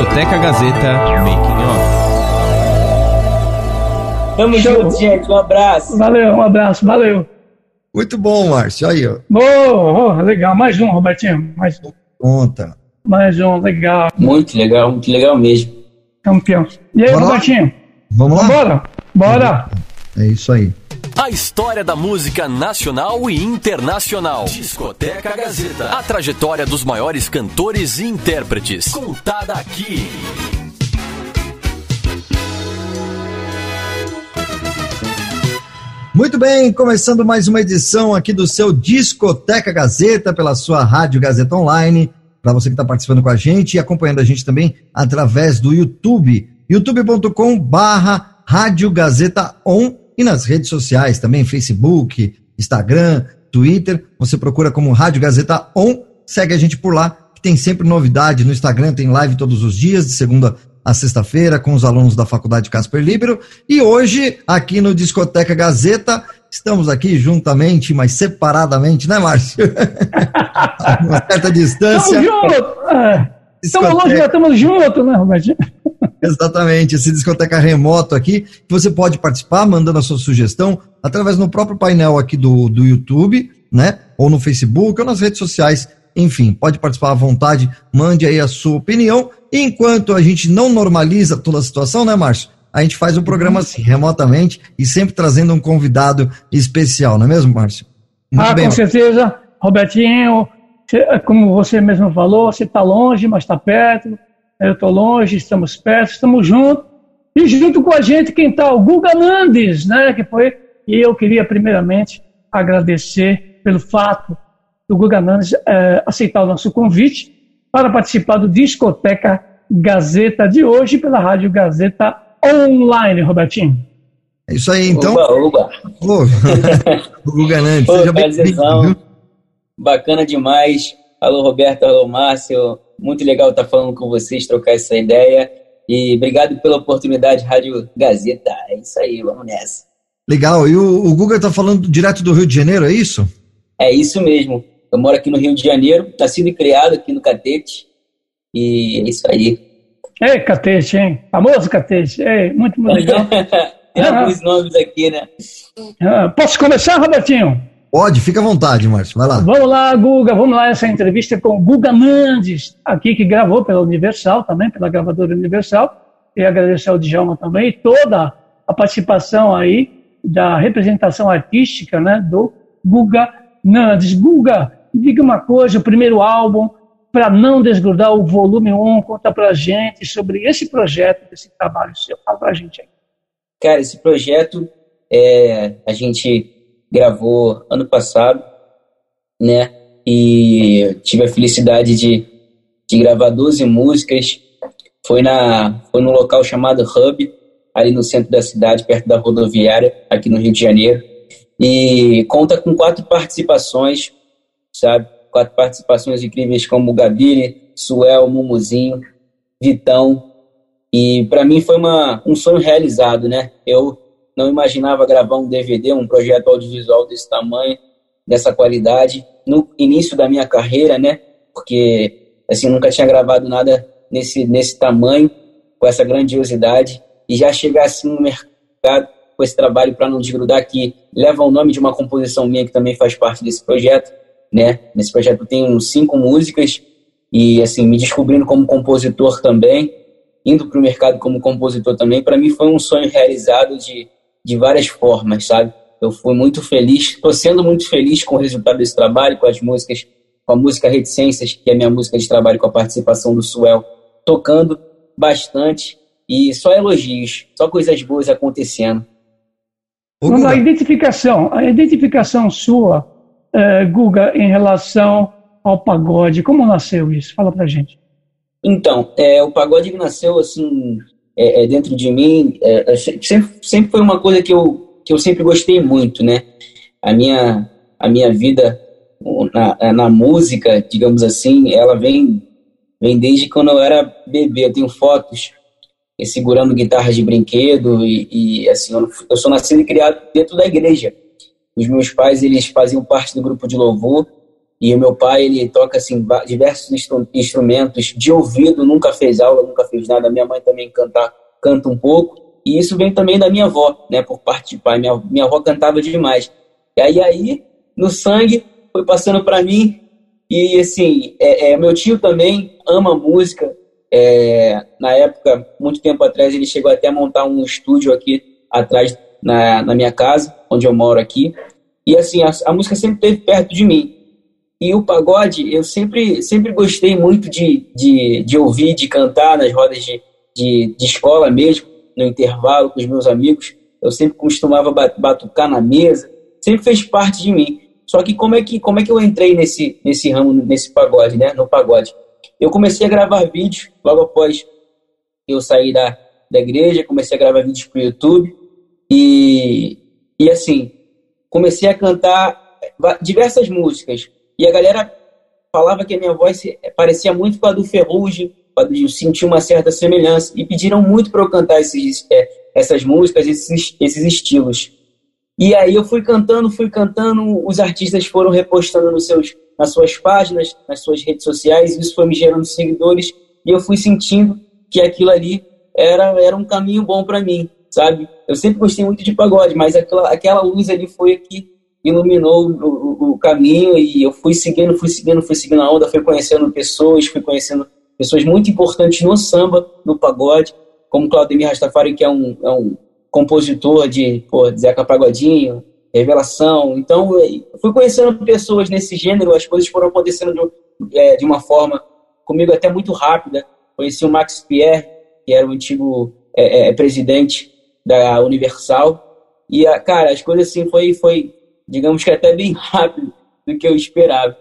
Discoteca Gazeta Making Off. Tamo junto, gente. Um abraço. Valeu, um abraço, valeu. Muito bom, Márcio. Aí, ó. Oh, oh, legal. Mais um, Robertinho. Mais um. Conta. Mais um, legal. Muito legal, muito legal mesmo. Campeão. E aí, Bora lá? Robertinho? Vamos lá? Bora? Bora. É isso aí. A história da música nacional e internacional. Discoteca Gazeta. A trajetória dos maiores cantores e intérpretes. Contada aqui. Muito bem, começando mais uma edição aqui do seu Discoteca Gazeta pela sua Rádio Gazeta Online. Para você que está participando com a gente e acompanhando a gente também através do YouTube, youtube.com barra Rádio Gazeta On e nas redes sociais também, Facebook, Instagram, Twitter. Você procura como Rádio Gazeta On, segue a gente por lá, que tem sempre novidade no Instagram, tem live todos os dias, de segunda a sexta-feira, com os alunos da Faculdade Casper Libero. E hoje, aqui no Discoteca Gazeta, estamos aqui juntamente, mas separadamente, né, Márcio? Uma certa distância. Estamos juntos. Estamos estamos juntos, né, Robertinho? Exatamente, esse discoteca remoto aqui, você pode participar mandando a sua sugestão através do próprio painel aqui do, do YouTube, né? Ou no Facebook, ou nas redes sociais. Enfim, pode participar à vontade, mande aí a sua opinião. E enquanto a gente não normaliza toda a situação, né, Márcio? A gente faz o programa assim, remotamente e sempre trazendo um convidado especial, não é mesmo, Márcio? ah, com certeza. Robertinho, como você mesmo falou, você está longe, mas está perto eu estou longe, estamos perto, estamos juntos. E junto com a gente, quem está? O Guga Nandes, né? Que foi. E eu queria, primeiramente, agradecer pelo fato do Guga Nandes é, aceitar o nosso convite para participar do Discoteca Gazeta de hoje pela Rádio Gazeta Online, Robertinho. É isso aí, então. Oba, oba. Ô, o Guga Nandes, seja bem-vindo. Bacana demais. Alô, Roberto, alô, Márcio. Muito legal estar falando com vocês, trocar essa ideia. E obrigado pela oportunidade, Rádio Gazeta. É isso aí, vamos nessa. Legal. E o, o Guga está falando direto do Rio de Janeiro, é isso? É isso mesmo. Eu moro aqui no Rio de Janeiro, nascido e criado aqui no Catete. E é isso aí. Ei, Catete, hein? Famoso Catete. Ei, muito, muito legal. Tem alguns nomes aqui, né? Ah, posso começar, Robertinho? Pode, fica à vontade, Márcio. Vai lá. Vamos lá, Guga, vamos lá, essa entrevista com o Guga Nandes, aqui que gravou pela Universal também, pela gravadora Universal, e agradecer ao Djalma também, e toda a participação aí da representação artística, né, do Guga Nandes. Guga, diga uma coisa, o primeiro álbum, para não desgrudar o volume 1, conta pra gente sobre esse projeto, esse trabalho seu, fala pra gente aí. Cara, esse projeto, é, a gente gravou ano passado, né? E tive a felicidade de, de gravar 12 músicas. Foi, na, foi no local chamado Hub, ali no centro da cidade, perto da rodoviária, aqui no Rio de Janeiro. E conta com quatro participações, sabe? Quatro participações incríveis como Gabiri, Suel, Mumuzinho, Vitão. E para mim foi uma, um sonho realizado, né? Eu não imaginava gravar um DVD, um projeto audiovisual desse tamanho, dessa qualidade, no início da minha carreira, né? Porque assim, nunca tinha gravado nada nesse nesse tamanho, com essa grandiosidade e já chegar assim no mercado com esse trabalho para não desgrudar que leva o nome de uma composição minha que também faz parte desse projeto, né? Nesse projeto tenho cinco músicas e assim me descobrindo como compositor também, indo para o mercado como compositor também, para mim foi um sonho realizado de de várias formas, sabe? Eu fui muito feliz, estou sendo muito feliz com o resultado desse trabalho, com as músicas, com a música Reticências, que é a minha música de trabalho com a participação do Suel, tocando bastante e só elogios, só coisas boas acontecendo. A identificação, a identificação sua, eh, Guga, em relação ao pagode, como nasceu isso? Fala pra gente. Então, é, o pagode nasceu assim é, é, dentro de mim é, é sempre, sempre foi uma coisa que eu, que eu sempre gostei muito, né? A minha, a minha vida na, na música, digamos assim, ela vem, vem desde quando eu era bebê. Eu tenho fotos segurando guitarra de brinquedo e, e assim, eu, eu sou nascido e criado dentro da igreja. Os meus pais, eles faziam parte do grupo de louvor E o meu pai, ele toca assim diversos instrumentos de ouvido, nunca fez aula, nunca fez nada. Minha mãe também canta, canta um pouco. E isso vem também da minha avó, né, por parte de pai. Minha, minha avó cantava demais. E aí, aí no sangue, foi passando para mim. E assim, é, é, meu tio também ama música. É, na época, muito tempo atrás, ele chegou até a montar um estúdio aqui atrás na, na minha casa, onde eu moro aqui. E assim, a, a música sempre esteve perto de mim. E o pagode, eu sempre, sempre gostei muito de, de, de ouvir, de cantar nas rodas de, de, de escola mesmo, no intervalo com os meus amigos. Eu sempre costumava batucar na mesa, sempre fez parte de mim. Só que como é que, como é que eu entrei nesse, nesse ramo, nesse pagode, né? No pagode. Eu comecei a gravar vídeos logo após eu sair da, da igreja, comecei a gravar vídeos para o YouTube. E, e assim, comecei a cantar diversas músicas e a galera falava que a minha voz parecia muito com a do Ferrugem, eu senti uma certa semelhança, e pediram muito para eu cantar esses, é, essas músicas, esses, esses estilos. E aí eu fui cantando, fui cantando, os artistas foram repostando nos seus, nas suas páginas, nas suas redes sociais, isso foi me gerando seguidores, e eu fui sentindo que aquilo ali era, era um caminho bom para mim, sabe? Eu sempre gostei muito de pagode, mas aquela, aquela luz ali foi que iluminou o, caminho e eu fui seguindo, fui seguindo, fui seguindo a onda, fui conhecendo pessoas, fui conhecendo pessoas muito importantes no samba, no pagode, como Claudemir Rastafari, que é um, é um compositor de pô, Zeca Pagodinho, Revelação. Então, eu fui conhecendo pessoas nesse gênero, as coisas foram acontecendo de, é, de uma forma, comigo até muito rápida. Conheci o Max Pierre, que era o antigo é, é, presidente da Universal. E, cara, as coisas assim foi, foi digamos que até bem rápido do que eu esperava.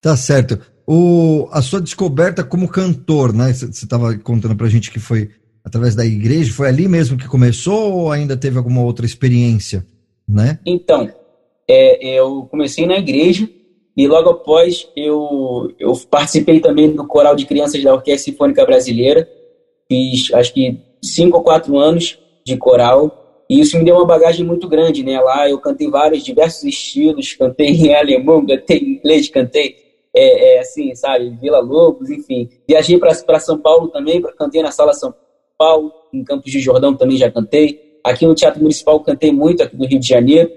Tá certo. O, a sua descoberta como cantor, né? Você estava contando pra gente que foi através da igreja, foi ali mesmo que começou ou ainda teve alguma outra experiência, né? Então, é, eu comecei na igreja e logo após eu, eu participei também do coral de crianças da Orquestra Sinfônica Brasileira. Fiz acho que cinco ou quatro anos de coral e isso me deu uma bagagem muito grande, né? Lá eu cantei vários, diversos estilos, cantei em alemão, cantei em inglês, cantei, é, é, assim, sabe, Vila Lobos, enfim. Viajei para São Paulo também, cantei na Sala São Paulo, em Campos de Jordão também já cantei. Aqui no Teatro Municipal cantei muito, aqui no Rio de Janeiro.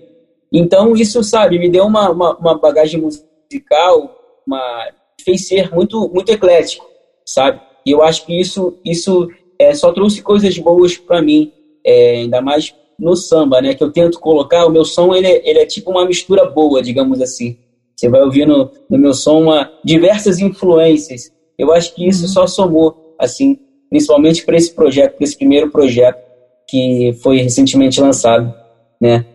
Então, isso, sabe, me deu uma, uma, uma bagagem musical, uma, fez ser muito, muito eclético, sabe? E eu acho que isso, isso é, só trouxe coisas boas para mim, é, ainda mais no samba, né? Que eu tento colocar, o meu som ele, é, ele é tipo uma mistura boa, digamos assim. Você vai ouvir no, no meu som uma, diversas influências. Eu acho que isso uhum. só somou, assim, principalmente para esse projeto, para esse primeiro projeto que foi recentemente lançado, né?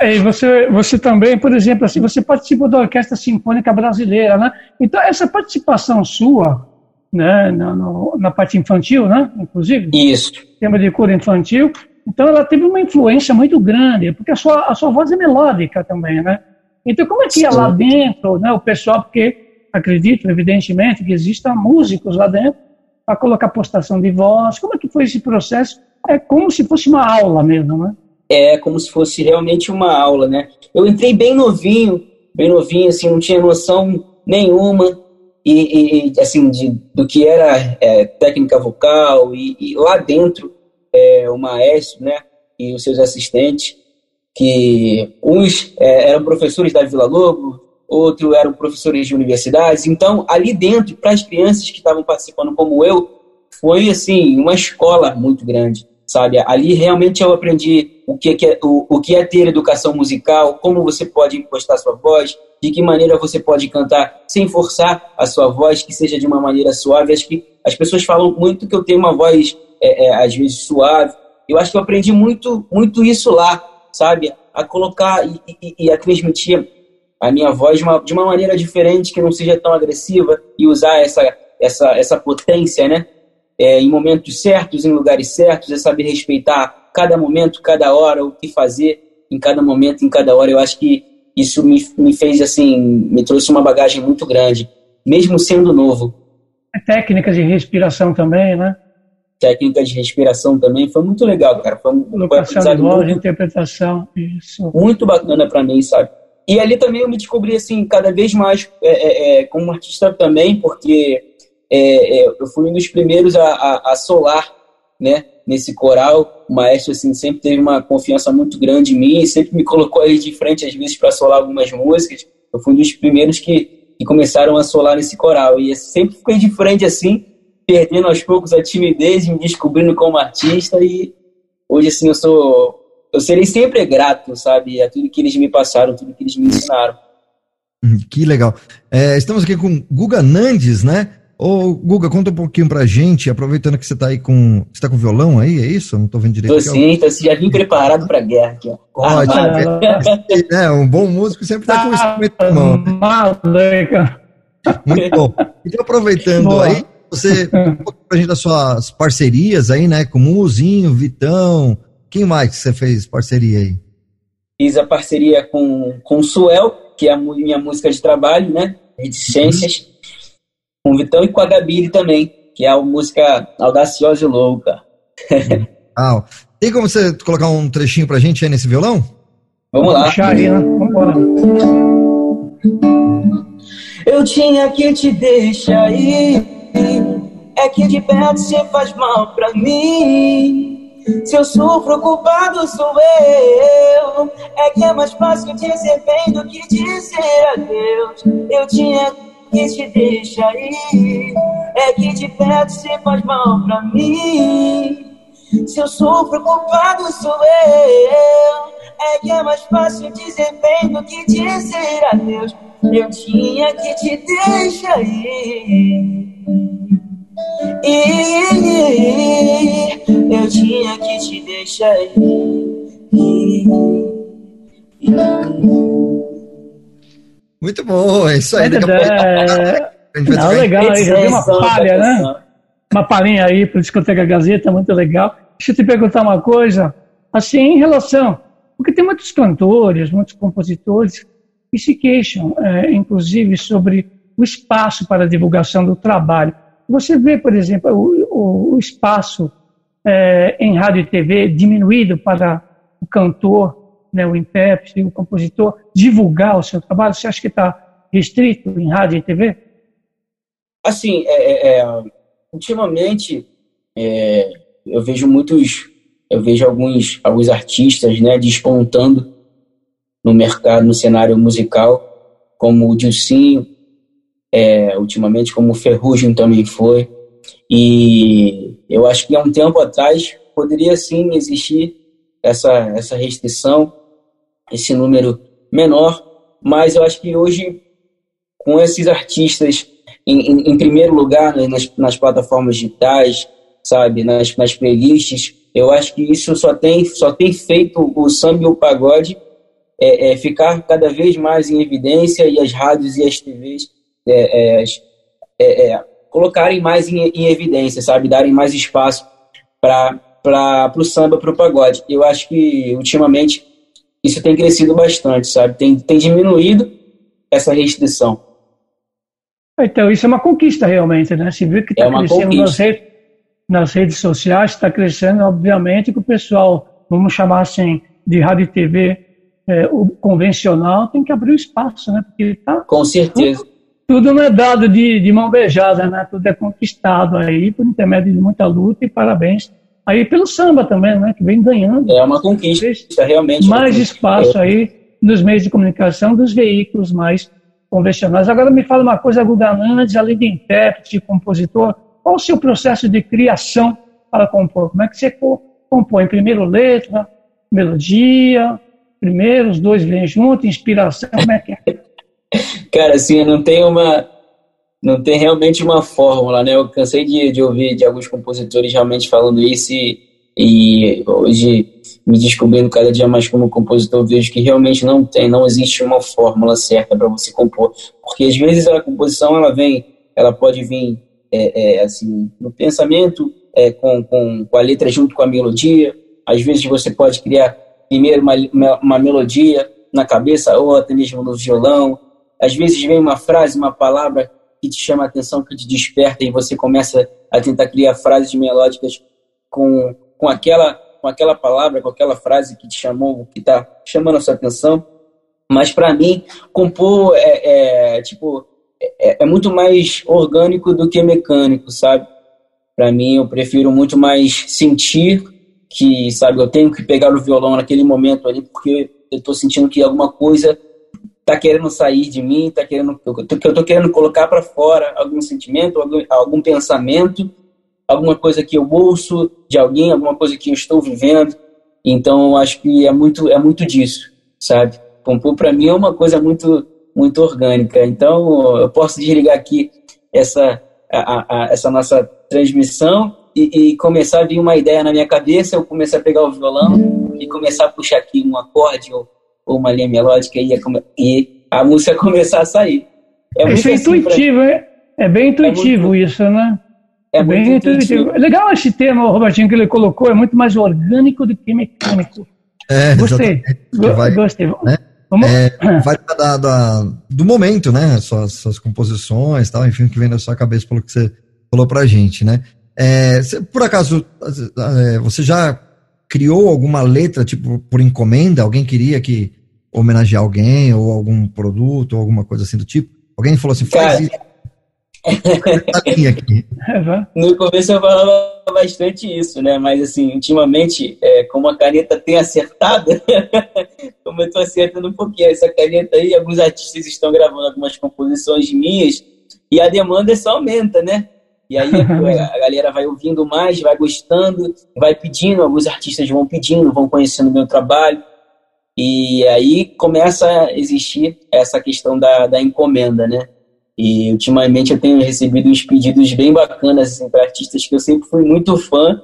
É, e você, você também, por exemplo, assim, você participou da Orquestra Sinfônica Brasileira, né? Então, essa participação sua, né, na, no, na parte infantil, né, inclusive? Isso. Tema de cura infantil, então ela teve uma influência muito grande, porque a sua, a sua voz é melódica também, né? Então como é que é lá dentro, né, o pessoal, porque acredito, evidentemente, que existam músicos lá dentro para colocar postação de voz, como é que foi esse processo? É como se fosse uma aula mesmo, né? É como se fosse realmente uma aula, né? Eu entrei bem novinho, bem novinho, assim, não tinha noção nenhuma e, e assim de, do que era é, técnica vocal e, e lá dentro é, o maestro, né, e os seus assistentes, que uns é, eram professores da Vila Lobo, outros eram professores de universidades. Então, ali dentro, para as crianças que estavam participando como eu, foi assim uma escola muito grande, sabe? Ali realmente eu aprendi o que é, o, o que é ter educação musical, como você pode impostar sua voz, de que maneira você pode cantar sem forçar a sua voz, que seja de uma maneira suave. Acho que as pessoas falam muito que eu tenho uma voz é, é, às vezes suave. Eu acho que eu aprendi muito, muito isso lá, sabe? A colocar e, e, e a transmitir a minha voz de uma, de uma maneira diferente, que não seja tão agressiva e usar essa, essa, essa potência, né? É, em momentos certos, em lugares certos, é saber respeitar cada momento, cada hora, o que fazer em cada momento, em cada hora. Eu acho que isso me, me fez, assim, me trouxe uma bagagem muito grande, mesmo sendo novo. Técnicas de respiração também, né? técnica de respiração também. Foi muito legal, cara. Foi um, Locação de voz, interpretação, isso. Muito bacana para mim, sabe? E ali também eu me descobri assim cada vez mais é, é, é como artista também, porque é, é, eu fui um dos primeiros a, a, a, solar, né? Nesse coral, o maestro assim sempre teve uma confiança muito grande em mim, sempre me colocou aí de frente às vezes para solar algumas músicas. Eu fui um dos primeiros que, que começaram a solar nesse coral e sempre fiquei de frente assim, perdendo aos poucos a timidez, me descobrindo como artista e hoje assim eu sou eu serei sempre grato, sabe, a tudo que eles me passaram, tudo que eles me ensinaram. Hum, que legal. É, estamos aqui com Guga Nandes, né? Ô, Guga, conta um pouquinho pra gente, aproveitando que você tá aí com. Você tá com violão aí, é isso? Eu não tô vendo direito. Tô sim, tô, já vim preparado pra guerra aqui, ó. Ótimo. é, um bom músico sempre tá com o instrumento na mão. Né? Muito bom. Então, aproveitando Boa. aí, você um pouquinho pra gente das suas parcerias aí, né? Com o Muzinho, Vitão, quem mais que você fez parceria aí? Fiz a parceria com, com o Suel, que é a minha música de trabalho, né? Reticências. Uhum. Com o Vitão e com a Gabi também, que é a música audaciosa e louca. ah, tem como você colocar um trechinho pra gente aí nesse violão? Vamos lá. Aí, né? Eu tinha que te deixar ir. É que de perto você faz mal pra mim. Se eu sofro, o culpado sou eu. É que é mais fácil dizer bem do que dizer adeus. Eu tinha que te deixar ir. É que de perto você faz mal pra mim. Se eu sofro, o culpado sou eu. É que é mais fácil dizer bem do que dizer adeus. Eu tinha que te deixar ir. E eu tinha que te deixar ir. Muito bom, é isso aí. É, é, não, legal, aí, já uma palha, né? Uma palhinha aí para Discoteca Gazeta, muito legal. Deixa eu te perguntar uma coisa, assim, em relação, porque tem muitos cantores, muitos compositores que se queixam, é, inclusive, sobre o espaço para a divulgação do trabalho. Você vê, por exemplo, o, o, espaço é, em rádio e TV diminuído para o cantor, né, o intérprete, o compositor divulgar o seu trabalho? Você acha que está restrito em rádio e TV? Assim, é, é, é ultimamente é, eu vejo muitos, eu vejo alguns, alguns artistas, né, despontando no mercado, no cenário musical, como o Dilcinho, é, ultimamente, como o Ferrugem também foi. E eu acho que há um tempo atrás poderia sim existir essa, essa restrição, esse número menor, mas eu acho que hoje, com esses artistas em, em, em primeiro lugar né, nas, nas, plataformas digitais, sabe, nas, nas playlists, eu acho que isso só tem, só tem feito o samba e o pagode é, é, ficar cada vez mais em evidência e as rádios e as TVs é, é, é, é, colocarem mais em, em, evidência, sabe? Darem mais espaço para o samba, para o pagode. Eu acho que, ultimamente, isso tem crescido bastante, sabe? Tem, tem diminuído essa restrição. Então, isso é uma conquista realmente, né? Se vê que está é crescendo nas redes, nas redes sociais, está crescendo, obviamente, que o pessoal, vamos chamar assim, de rádio e TV, é, o convencional, tem que abrir o espaço, né? Porque tá, Com certeza tudo não é dado de, de mão beijada, né? Tudo é conquistado aí por intermédio de muita luta e parabéns aí pelo samba também, né? Que vem ganhando. É uma conquista, realmente. Mais espaço aí nos meios de comunicação dos veículos mais convencionais. Agora me fala uma coisa, Guga Nandes, além de intérprete, de compositor, qual o seu processo de criação para compor? Como é que você compõe? Primeiro letra, melodia, primeiro, os dois vêm juntos, inspiração, como é que é? Cara, assim, não tem uma. Não tem realmente uma fórmula, né? Eu cansei de, de ouvir de alguns compositores realmente falando isso e, e hoje, me descobrindo cada dia mais como compositor, vejo que realmente não tem, não existe uma fórmula certa para você compor. Porque às vezes a composição, ela vem, ela pode vir, é, é, assim, no pensamento, é, com, com, com a letra junto com a melodia. Às vezes você pode criar primeiro uma, uma, uma melodia na cabeça ou até mesmo no violão às vezes vem uma frase, uma palavra que te chama a atenção, que te desperta e você começa a tentar criar frases melódicas com, com, aquela, com aquela palavra, com aquela frase que te chamou, que está chamando a sua atenção. Mas para mim, compor é, é tipo é, é, muito mais orgânico do que mecânico, sabe? Para mim, eu prefiro muito mais sentir que, sabe, eu tenho que pegar o violão naquele momento ali porque eu estou sentindo que alguma coisa tá querendo sair de mim, tá querendo que eu tô querendo colocar para fora algum sentimento, algum, algum pensamento, alguma coisa que eu ouço de alguém, alguma coisa que eu estou vivendo. Então, acho que é muito é muito disso, sabe? Compor para mim é uma coisa muito muito orgânica. Então, eu posso desligar aqui essa a, a, essa nossa transmissão e, e, começar a vir uma ideia na minha cabeça, eu começar a pegar o violão e começar a puxar aqui um acorde ou, ou uma linha melódica e, e, a música começar a sair. É isso é assim intuitivo, pra... é, é bem intuitivo é muito, isso, né? É, bem intuitivo. intuitivo. Legal esse tema, Robertinho, que ele colocou, é muito mais orgânico do que mecânico. É, gostei. Vai, gostei. Né? Vamos... É, vai da, da, do momento, né? Suas, suas composições, tal, enfim, o que vem na sua cabeça pelo que você falou pra gente, né? É, por acaso, é, você já criou alguma letra, tipo, por encomenda? Alguém queria que homenagear alguém, ou algum produto, ou alguma coisa assim do tipo? Alguém falou assim, faz Cara, isso no começo eu falava bastante isso, né? Mas assim, ultimamente, é, como a caneta tem acertado, como eu tô acertando um pouquinho essa caneta aí, alguns artistas estão gravando algumas composições minhas e a demanda só aumenta, né? E aí a galera vai ouvindo mais, vai gostando, vai pedindo, alguns artistas vão pedindo, vão conhecendo o meu trabalho. E aí começa a existir essa questão da, da encomenda, né? E ultimamente eu tenho recebido uns pedidos bem bacanas assim, para artistas que eu sempre fui muito fã,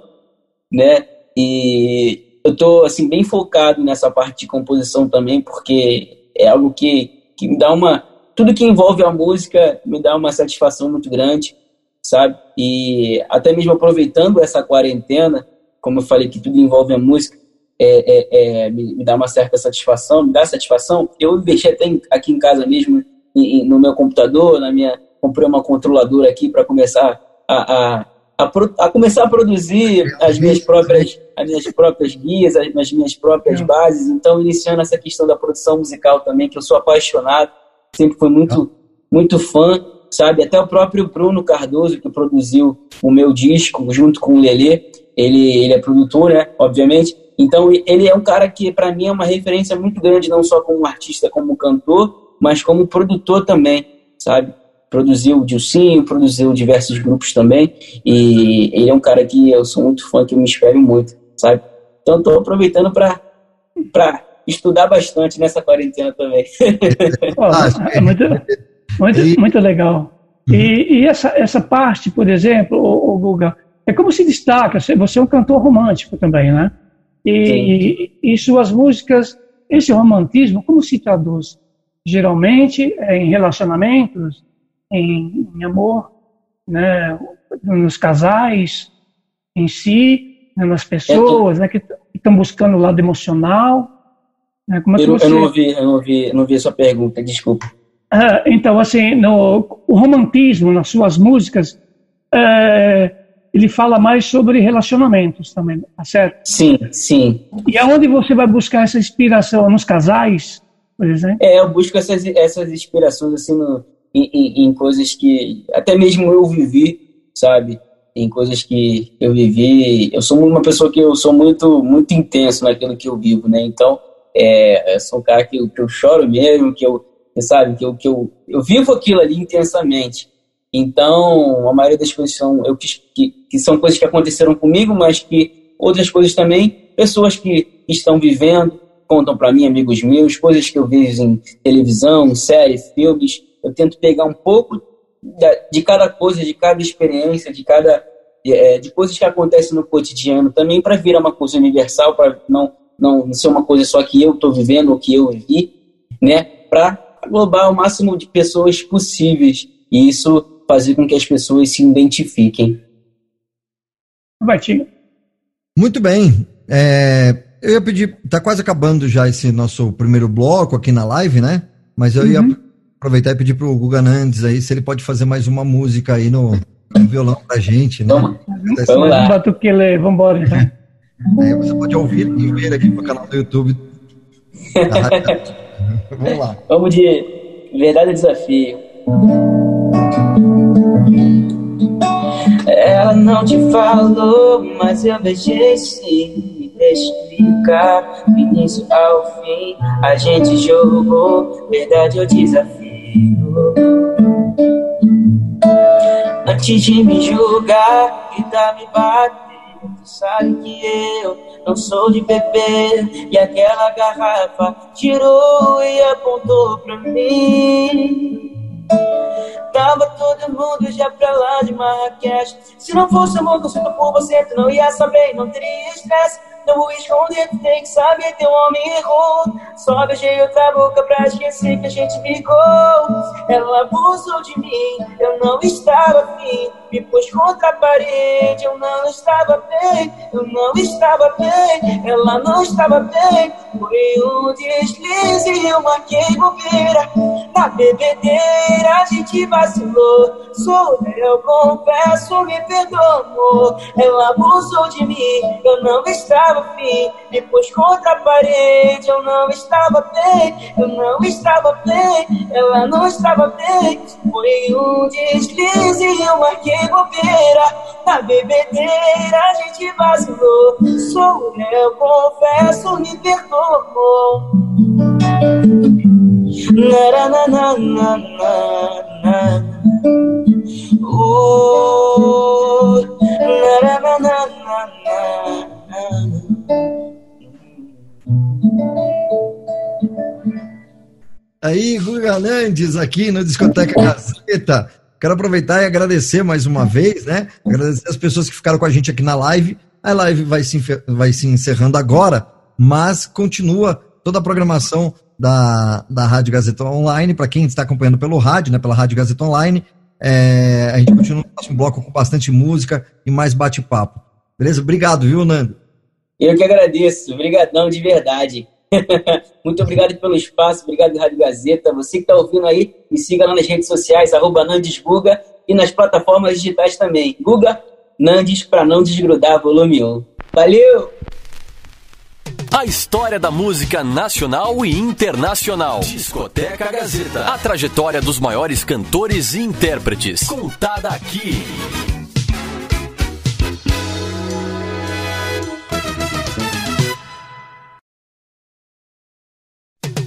né? E eu tô assim bem focado nessa parte de composição também, porque é algo que, que me dá uma tudo que envolve a música me dá uma satisfação muito grande, sabe? E até mesmo aproveitando essa quarentena, como eu falei que tudo envolve a música, é, é, é me, me, dá uma certa satisfação, me dá satisfação. Eu investi até em, aqui em casa mesmo no meu computador, na minha comprei uma controladora aqui para começar a, a, a, a, começar a produzir as minhas próprias as minhas próprias guias, as, as minhas próprias bases. Então, iniciando essa questão da produção musical também, que eu sou apaixonado, sempre fui muito muito fã, sabe? Até o próprio Bruno Cardoso que produziu o meu disco junto com o Lelê, ele ele é produtor, né? Obviamente. Então, ele é um cara que para mim é uma referência muito grande, não só como artista, como cantor, mas como produtor também, sabe? Produziu o Dilcinho, produziu diversos grupos também, e ele é um cara que eu sou muito fã, que eu me espero muito, sabe? Então estou aproveitando para estudar bastante nessa quarentena também. oh, é muito, muito, muito legal. E, e, essa, essa parte, por exemplo, o, o Guga, é como se destaca, você é um cantor romântico também, né? E, e, e suas músicas, esse romantismo, como se traduz? geralmente é em relacionamentos, em, em amor, né, nos casais em si, né, nas pessoas né, que estão buscando o lado emocional. Né, como é eu, você... eu, não ouvi, eu não ouvi, não ouvi a sua pergunta, desculpa. Ah, então, assim, no, o romantismo nas suas músicas, é, ele fala mais sobre relacionamentos também, tá certo? Sim, sim. E aonde você vai buscar essa inspiração? Nos casais? É, eu busco essas, essas inspirações assim no, em, em, em, coisas que até mesmo eu vivi, sabe? Em coisas que eu vivi. Eu sou uma pessoa que eu sou muito muito intenso naquilo que eu vivo, né? Então, é, eu sou um cara que, que eu choro mesmo, que eu, sabe, que eu, que eu, eu vivo aquilo ali intensamente. Então, a maioria das coisas são, eu, que, que são coisas que aconteceram comigo, mas que outras coisas também, pessoas que estão vivendo, contam para mim, amigos meus, coisas que eu vejo em televisão, séries, filmes. Eu tento pegar um pouco de cada coisa, de cada experiência, de cada é, de coisas que acontecem no cotidiano também para virar uma coisa universal, para não não ser uma coisa só que eu estou vivendo ou que eu vivi, né? Para englobar o máximo de pessoas possíveis e isso fazer com que as pessoas se identifiquem. Batinho. Muito bem. É, eu ia pedir, tá quase acabando já esse nosso primeiro bloco aqui na live, né? Mas eu uhum. ia aproveitar e pedir pro Guga Nandes aí se ele pode fazer mais uma música aí no, no violão pra gente, né? Vamos, vamos lá. Batuquele, vambora então. Aí você pode ouvir e ver aqui no canal do YouTube. Vamos lá. Vamos de verdade e desafio. Ela não te falou, mas eu beijei sim. Me deixa explicar, do início ao fim. A gente jogou, verdade ou desafio. Antes de me julgar dar me bater, tu sabe que eu não sou de beber. E aquela garrafa tirou e apontou pra mim. Tava todo mundo já pra lá de Marrakech. Se não fosse amor que eu por você, tu não ia saber, não teria estresse. Não vou esconder, tem que saber, teu homem errou. Só beijei outra boca pra esquecer que a gente ficou. Ela abusou de mim, eu não estava afim. Me pôs contra a parede, eu não estava bem, eu não estava bem, ela não estava bem. Foi um deslize eu marquei bobeira. Na bebedeira a gente vacilou. Sou eu, confesso, me perdoa, amor. Ela abusou de mim, eu não estava afim. Me pôs contra a parede, eu não estava bem, eu não estava bem, ela não estava bem. Foi um deslize eu marquei bobeira. Na bebedeira a gente vacilou. Sou eu, confesso, me perdoa, amor. Na, na, na, na, na, na. Uh, na, na, na, na, na, na. Aí, Guga Nandes, aqui no Discoteca Gazeta. Quero aproveitar e agradecer mais uma vez, né? Agradecer as pessoas que ficaram com a gente aqui na live. A live vai se, vai se encerrando agora, mas continua toda a programação da, da Rádio Gazeta Online, para quem está acompanhando pelo rádio, né? Pela Rádio Gazeta Online. É, a gente continua no próximo bloco com bastante música e mais bate-papo. Beleza? Obrigado, viu, Nando? Eu que agradeço, obrigadão de verdade. Muito obrigado pelo espaço, obrigado Rádio Gazeta. Você que está ouvindo aí, me siga lá nas redes sociais, arroba Nandes Guga, e nas plataformas digitais também. Guga Nandes, para não desgrudar, volume 1. Valeu! A história da música nacional e internacional. Discoteca Gazeta. A trajetória dos maiores cantores e intérpretes. Contada aqui.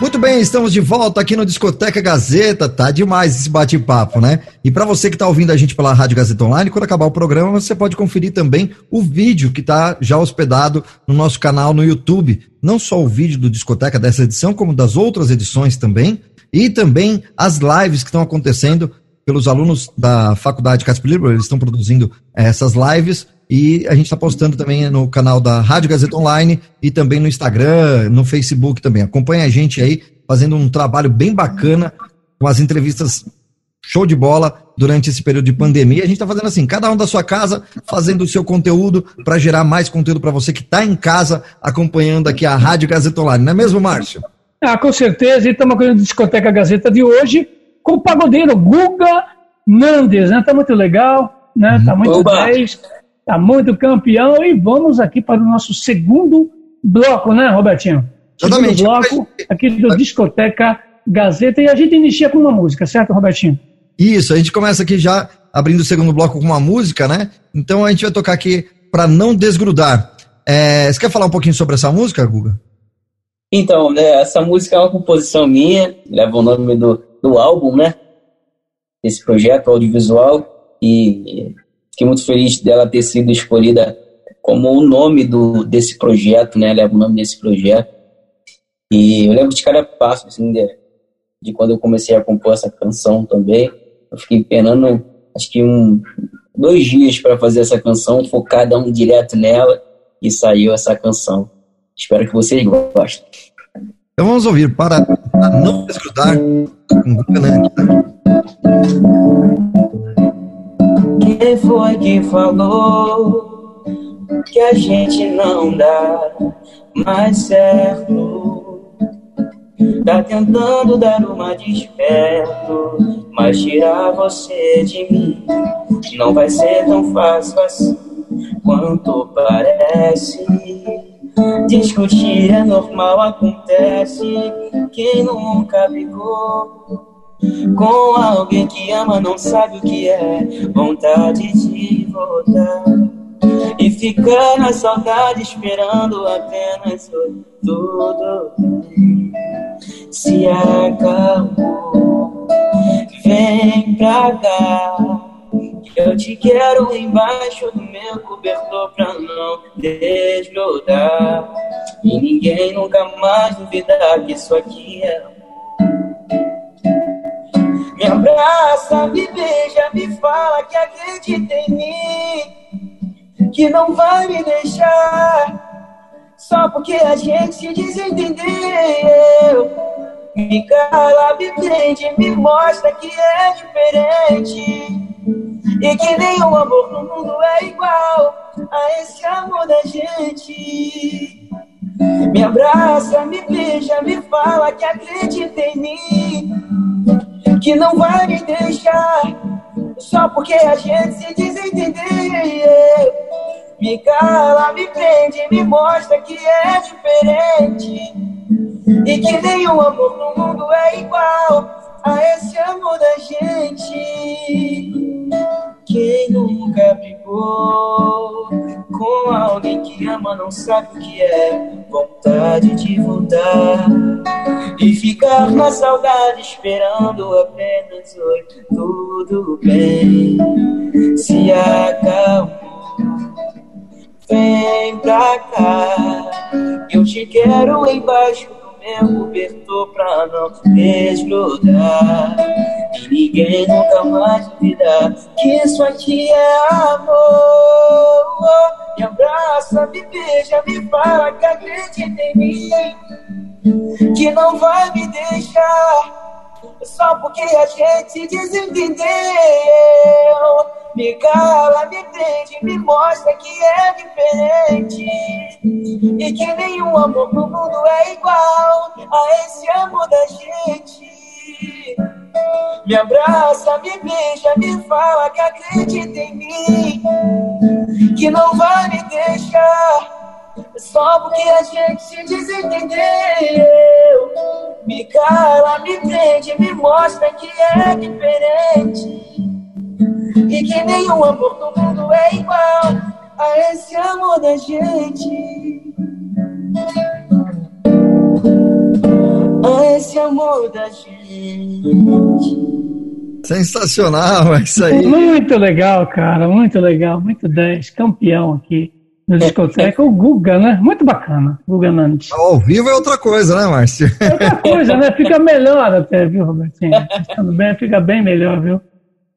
Muito bem, estamos de volta aqui no Discoteca Gazeta. Tá demais esse bate-papo, né? E para você que está ouvindo a gente pela Rádio Gazeta Online, quando acabar o programa, você pode conferir também o vídeo que está já hospedado no nosso canal no YouTube. Não só o vídeo do Discoteca dessa edição, como das outras edições também. E também as lives que estão acontecendo pelos alunos da Faculdade Casper Libero. Eles estão produzindo eh, essas lives e a gente está postando também no canal da Rádio Gazeta Online e também no Instagram, no Facebook também. Acompanha a gente aí, fazendo um trabalho bem bacana, com as entrevistas show de bola durante esse período de pandemia. A gente está fazendo assim, cada um da sua casa, fazendo o seu conteúdo para gerar mais conteúdo para você que está em casa acompanhando aqui a Rádio Gazeta Online. Não é mesmo, Márcio? Ah, com certeza. E estamos com a Discoteca Gazeta de hoje com o pagodeiro Guga Nandes, né? Tá muito legal, né? Tá muito Oba! 10, tá muito campeão. E vamos aqui para o nosso segundo bloco, né, Robertinho? Segundo Exatamente. bloco aqui do Discoteca Gazeta. E a gente inicia com uma música, certo, Robertinho? Isso, a gente começa aqui já abrindo o segundo bloco com uma música, né? Então a gente vai tocar aqui para não desgrudar. É, você quer falar um pouquinho sobre essa música, Guga? Então, né, essa música é uma composição minha, leva o nome do, do álbum, né? Desse projeto audiovisual. E fiquei muito feliz dela ter sido escolhida como o nome do, desse projeto, né? Leva o nome desse projeto. E eu lembro de cada passo, assim, de, de quando eu comecei a compor essa canção também. Eu fiquei penando, acho que um, dois dias para fazer essa canção, focada um direto nela, e saiu essa canção. Espero que vocês gostem. Então vamos ouvir para, não desgrudar com Guga. Quem foi que falou que a gente não dá mais certo? Tá tentando dar uma desperto, mas tirar você de mim não vai ser tão fácil assim quanto parece. Discutir é normal, acontece. Quem nunca brigou com alguém que ama não sabe o que é vontade de voltar. E ficar na saudade esperando apenas oi, tudo bem. Se acalmou, vem pra cá. Eu te quero embaixo do meu cobertor pra não desgrudar. E ninguém nunca mais duvidar que isso aqui é me abraça, me beija, me fala que acredita em mim, que não vai me deixar só porque a gente se desentendeu. Me cala, me prende, me mostra que é diferente e que nenhum amor no mundo é igual a esse amor da gente. Me abraça, me beija, me fala que acredita em mim que não vai me deixar só porque a gente se desentendeu. Me cala, me prende, me mostra que é diferente e que nenhum amor no mundo é igual a esse amor da gente. Quem nunca brigou com alguém que ama não sabe o que é vontade de voltar e ficar na saudade esperando apenas oi, tudo bem. Se acalmou, vem pra cá, eu te quero embaixo meu cobertor pra não desgrudar. E ninguém nunca mais duvidar que isso aqui é amor. Me abraça, me beija, me fala que acredita em mim. Que não vai me deixar só porque a gente se desentendeu. Me cala, me prende, me mostra que é diferente. E que nenhum amor no mundo é igual a esse amor da gente. Me abraça, me beija, me fala que acredita em mim. Que não vai me deixar só porque a gente se desentendeu. Me cala, me prende, me mostra que é diferente. E que nenhum amor no mundo é igual a esse amor da gente. A esse amor da gente. Sensacional, é isso aí. Muito legal, cara, muito legal, muito 10, campeão aqui no discoteca, o Guga, né? Muito bacana, Guga Nantes. Ao vivo é outra coisa, né, Márcio? É outra coisa, né? Fica melhor até, viu, Robertinho? Estando bem, fica bem melhor, viu?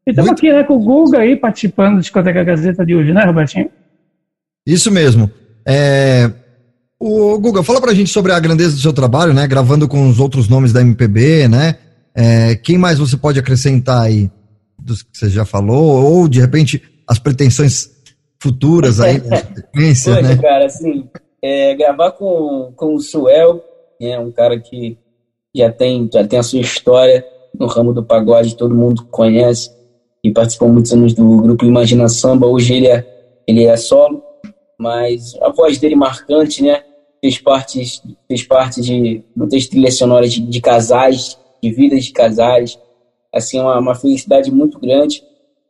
E estamos aqui né, com o Guga aí participando do Discoteca Gazeta de hoje, né, Robertinho? Isso mesmo. É... O Guga, fala pra gente sobre a grandeza do seu trabalho, né? Gravando com os outros nomes da MPB, né? É... Quem mais você pode acrescentar aí dos que você já falou? Ou, de repente, as pretensões futuras aí na sequência, né? cara, assim, é, gravar com, com o Suel, é um cara que já tem, já tem a sua história no ramo do pagode, todo mundo conhece e participou muitos anos do grupo Imagina Samba. Hoje ele é, ele é solo, mas a voz dele marcante, né? Fez parte, fez parte de muitas trilhas sonoras de, de casais, de vidas de casais. Assim, uma, uma felicidade muito grande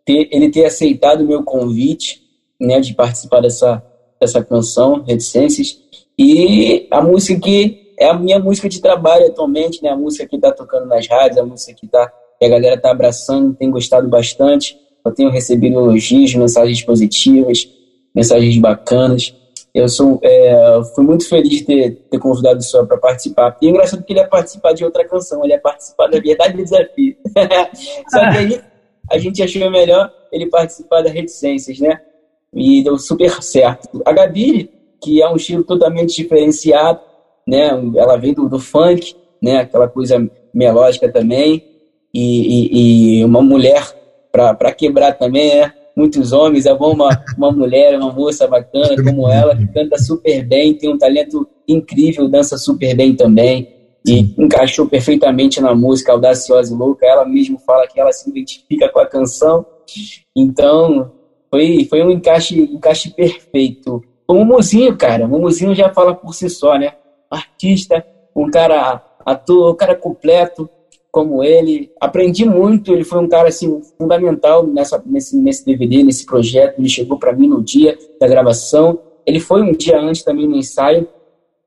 ter, ele ter aceitado o meu convite, né, de participar dessa, dessa canção, Reticências. E a música que é a minha música de trabalho atualmente, né? A música que está tocando nas rádios, a música que está a galera está abraçando, tem gostado bastante. Eu tenho recebido elogios, mensagens positivas, mensagens bacanas. Eu sou, é, fui muito feliz de ter, ter convidado o senhor para participar. E é engraçado que ele ia participar de outra canção, ele ia participar da Verdade do Desafio. Só que aí a gente achou melhor ele participar da Reticências, né? E deu super certo. A Gabi, que é um estilo totalmente diferenciado, né? Ela vem do, do funk, né? Aquela coisa melódica também e, e, e uma mulher para quebrar também, né? Muitos homens, é bom uma, uma mulher, uma moça bacana como ela, que canta super bem, tem um talento incrível, dança super bem também. e encaixou perfeitamente na música Audaciosa e Louca. Ela mesmo fala que ela se identifica com a canção. Então, foi, foi um encaixe, encaixe perfeito. O Mumuzinho, cara, o Mumuzinho já fala por si só, né? Artista, um cara ator, um cara completo como ele. Aprendi muito, ele foi um cara assim fundamental nessa, nesse, nesse DVD, nesse projeto. Ele chegou para mim no dia da gravação. Ele foi um dia antes também no ensaio,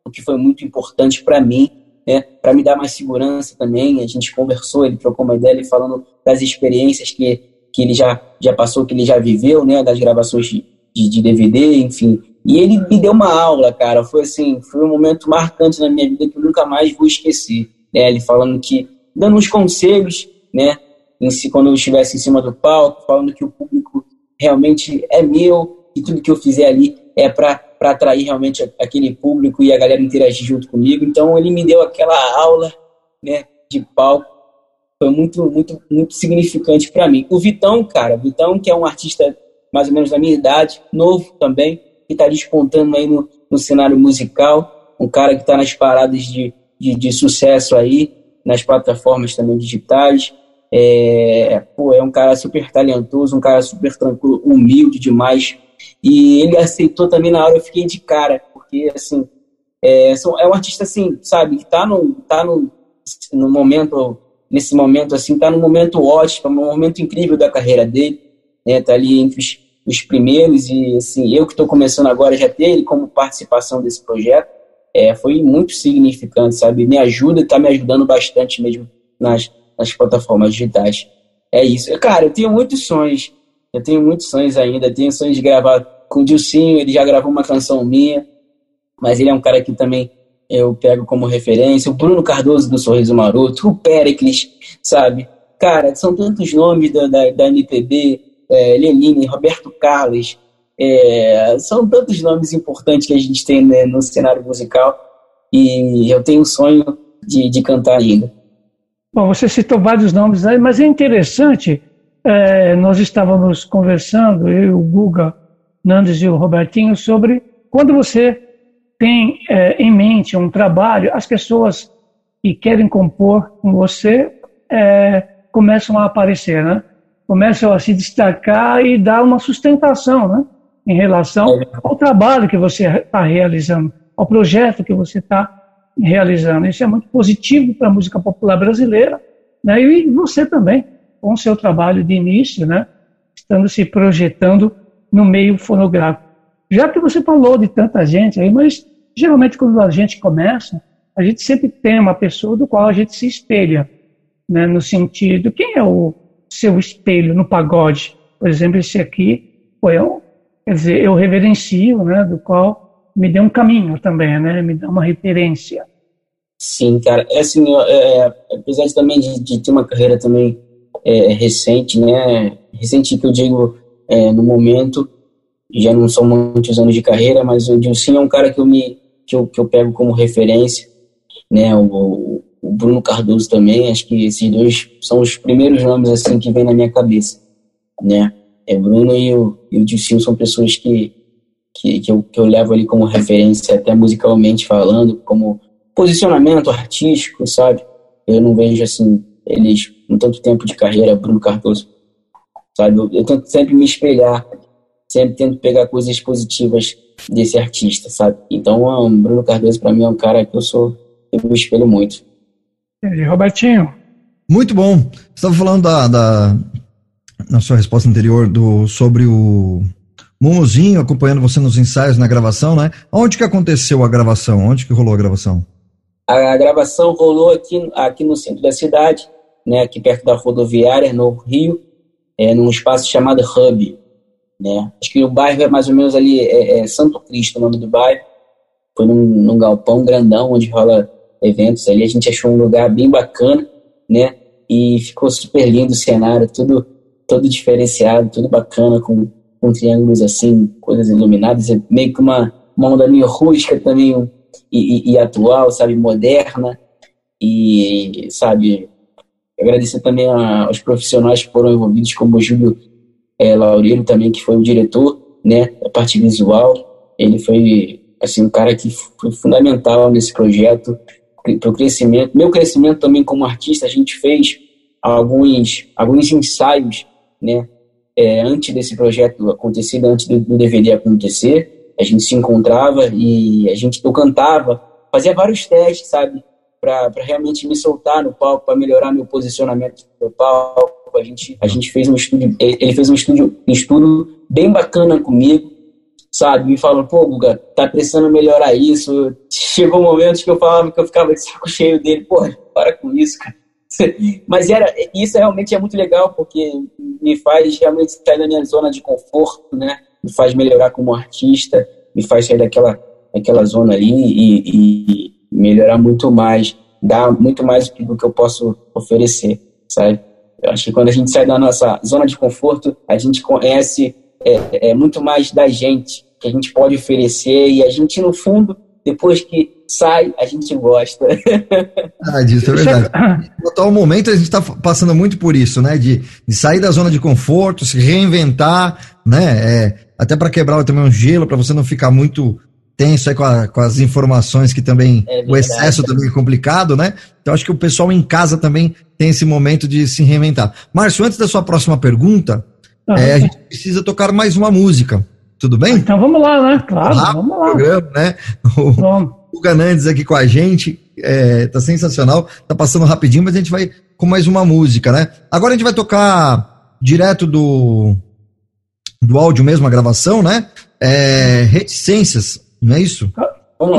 o que foi muito importante para mim né, para me dar mais segurança também. A gente conversou, ele trocou uma ideia, ele falando das experiências que, que ele já, já passou, que ele já viveu, né, das gravações de, de, DVD, enfim. E ele me deu uma aula, cara. Foi assim, foi um momento marcante na minha vida que eu nunca mais vou esquecer. Né? Ele falando que, dando uns conselhos, né? Em si, quando eu estivesse em cima do palco, falando que o público realmente é meu e tudo que eu fizer ali é para para atrair realmente aquele público e a galera interagir junto comigo. Então ele me deu aquela aula, né, de palco. Foi muito, muito, muito significante para mim. O Vitão, cara, Vitão que é um artista mais ou menos da minha idade, novo também, que está despontando aí no, no cenário musical, um cara que está nas paradas de, de, de, sucesso aí, nas plataformas também digitais. É, pô, é um cara super talentoso, um cara super tranquilo, humilde demais, e ele aceitou também na hora, eu fiquei de cara, porque, assim, é, é um artista, assim, sabe, que tá no, tá no, no momento, nesse momento, assim, tá no momento ótimo, um momento incrível da carreira dele, né, tá ali entre os, os primeiros, e, assim, eu que estou começando agora já ter ele como participação desse projeto, é, foi muito significante, sabe, me ajuda e tá me ajudando bastante mesmo nas, nas plataformas digitais. É isso. Cara, eu tenho muitos sonhos, eu tenho muitos sonhos ainda, tenho sonhos de gravar com o Dilcinho, ele já gravou uma canção minha, mas ele é um cara que também eu pego como referência. O Bruno Cardoso do Sorriso Maroto, o Pericles, sabe? Cara, são tantos nomes da, da, da MPB, é, Lenine, Roberto Carlos, é, são tantos nomes importantes que a gente tem né, no cenário musical e eu tenho um sonho de, de cantar ainda. Bom, você citou vários nomes aí, mas é interessante é, nós estávamos conversando, eu, o Guga, Nandes e o Robertinho, sobre quando você tem é, em mente um trabalho, as pessoas que querem compor com você é, começam a aparecer, né? Começam a se destacar e dar uma sustentação, né? Em relação ao trabalho que você está realizando, ao projeto que você está realizando. Isso é muito positivo para a música popular brasileira, né? E você também com o seu trabalho de início, né, estando se projetando no meio fonográfico. Já que você falou de tanta gente aí, mas geralmente quando a gente começa, a gente sempre tem uma pessoa do qual a gente se espelha, né, no sentido, quem é o seu espelho no pagode? Por exemplo, esse aqui foi um, quer dizer, eu reverencio, né, do qual me deu um caminho também, né, me dá uma referência. Sim, cara, é assim, é, é, apesar também de, de ter uma carreira também é, recente, né? Recente que eu digo é, no momento, já não são muitos anos de carreira, mas o Dilcinho é um cara que eu me que eu, que eu pego como referência, né? O, o Bruno Cardoso também, acho que esses dois são os primeiros nomes assim que vem na minha cabeça, né? É Bruno e o, e o Dilcinho são pessoas que que, que, eu, que eu levo ali como referência, até musicalmente falando, como posicionamento artístico, sabe? Eu não vejo assim eles com tanto tempo de carreira, Bruno Cardoso, sabe? Eu, eu tento sempre me espelhar, sempre tento pegar coisas positivas desse artista, sabe? Então, o Bruno Cardoso para mim é um cara que eu sou, eu me espelho muito. E Robertinho? Muito bom. Você estava falando da, da, na sua resposta anterior do sobre o Mumuzinho acompanhando você nos ensaios na gravação, né? Onde que aconteceu a gravação? Onde que rolou a gravação? A gravação rolou aqui, aqui no centro da cidade, né, aqui perto da rodoviária, no Rio, é, num espaço chamado Hub. Né? Acho que o bairro é mais ou menos ali, é, é Santo Cristo o nome do bairro. Foi num, num, galpão grandão onde rola eventos ali. A gente achou um lugar bem bacana, né? E ficou super lindo o cenário, tudo, todo diferenciado, tudo bacana, com, com triângulos assim, coisas iluminadas. É meio que uma, uma onda meio rústica também e, e, e atual, sabe? Moderna. E, sabe, Agradecer também a, aos profissionais que foram envolvidos, como o Júlio é, Laureiro também, que foi o diretor, né, da parte visual. Ele foi, assim, um cara que foi fundamental nesse projeto. para o crescimento, meu crescimento também como artista, a gente fez alguns, alguns ensaios, né? É, antes desse projeto acontecer, antes do, do DVD acontecer, a gente se encontrava e a gente eu cantava, fazia vários testes, sabe, para realmente me soltar no palco, para melhorar meu posicionamento no palco. A gente a gente fez um estúdio, ele fez um estúdio, um estudo bem bacana comigo, sabe, me falou, pô, Guga, tá precisando melhorar isso. Chegou momentos que eu falava que eu ficava de saco cheio dele, pô, para com isso, cara Mas era, isso realmente é muito legal, porque me faz realmente sair da minha zona de conforto, né? Me faz melhorar como artista, me faz sair daquela, daquela zona ali e, e melhorar muito mais, dar muito mais do que eu posso oferecer, sabe? Eu acho que quando a gente sai da nossa zona de conforto, a gente conhece é, é, muito mais da gente, que a gente pode oferecer e a gente, no fundo, depois que sai, a gente gosta. Ah, disso é verdade. No atual momento, a gente está passando muito por isso, né? De, de, sair da zona de conforto, se reinventar, né? É, até para quebrar também um gelo, para você não ficar muito tenso aí com, a, com as informações que também é o excesso também é complicado, né? Então acho que o pessoal em casa também tem esse momento de se reinventar. Márcio, antes da sua próxima pergunta, uhum. é, a gente precisa tocar mais uma música. Tudo bem? Então vamos lá, né? Claro, vamos lá. Programa, né? O, vamos. o Ganandes aqui com a gente, é, tá sensacional, tá passando rapidinho, mas a gente vai com mais uma música, né? Agora a gente vai tocar direto do, do áudio mesmo, a gravação, né? É, reticências, não é isso?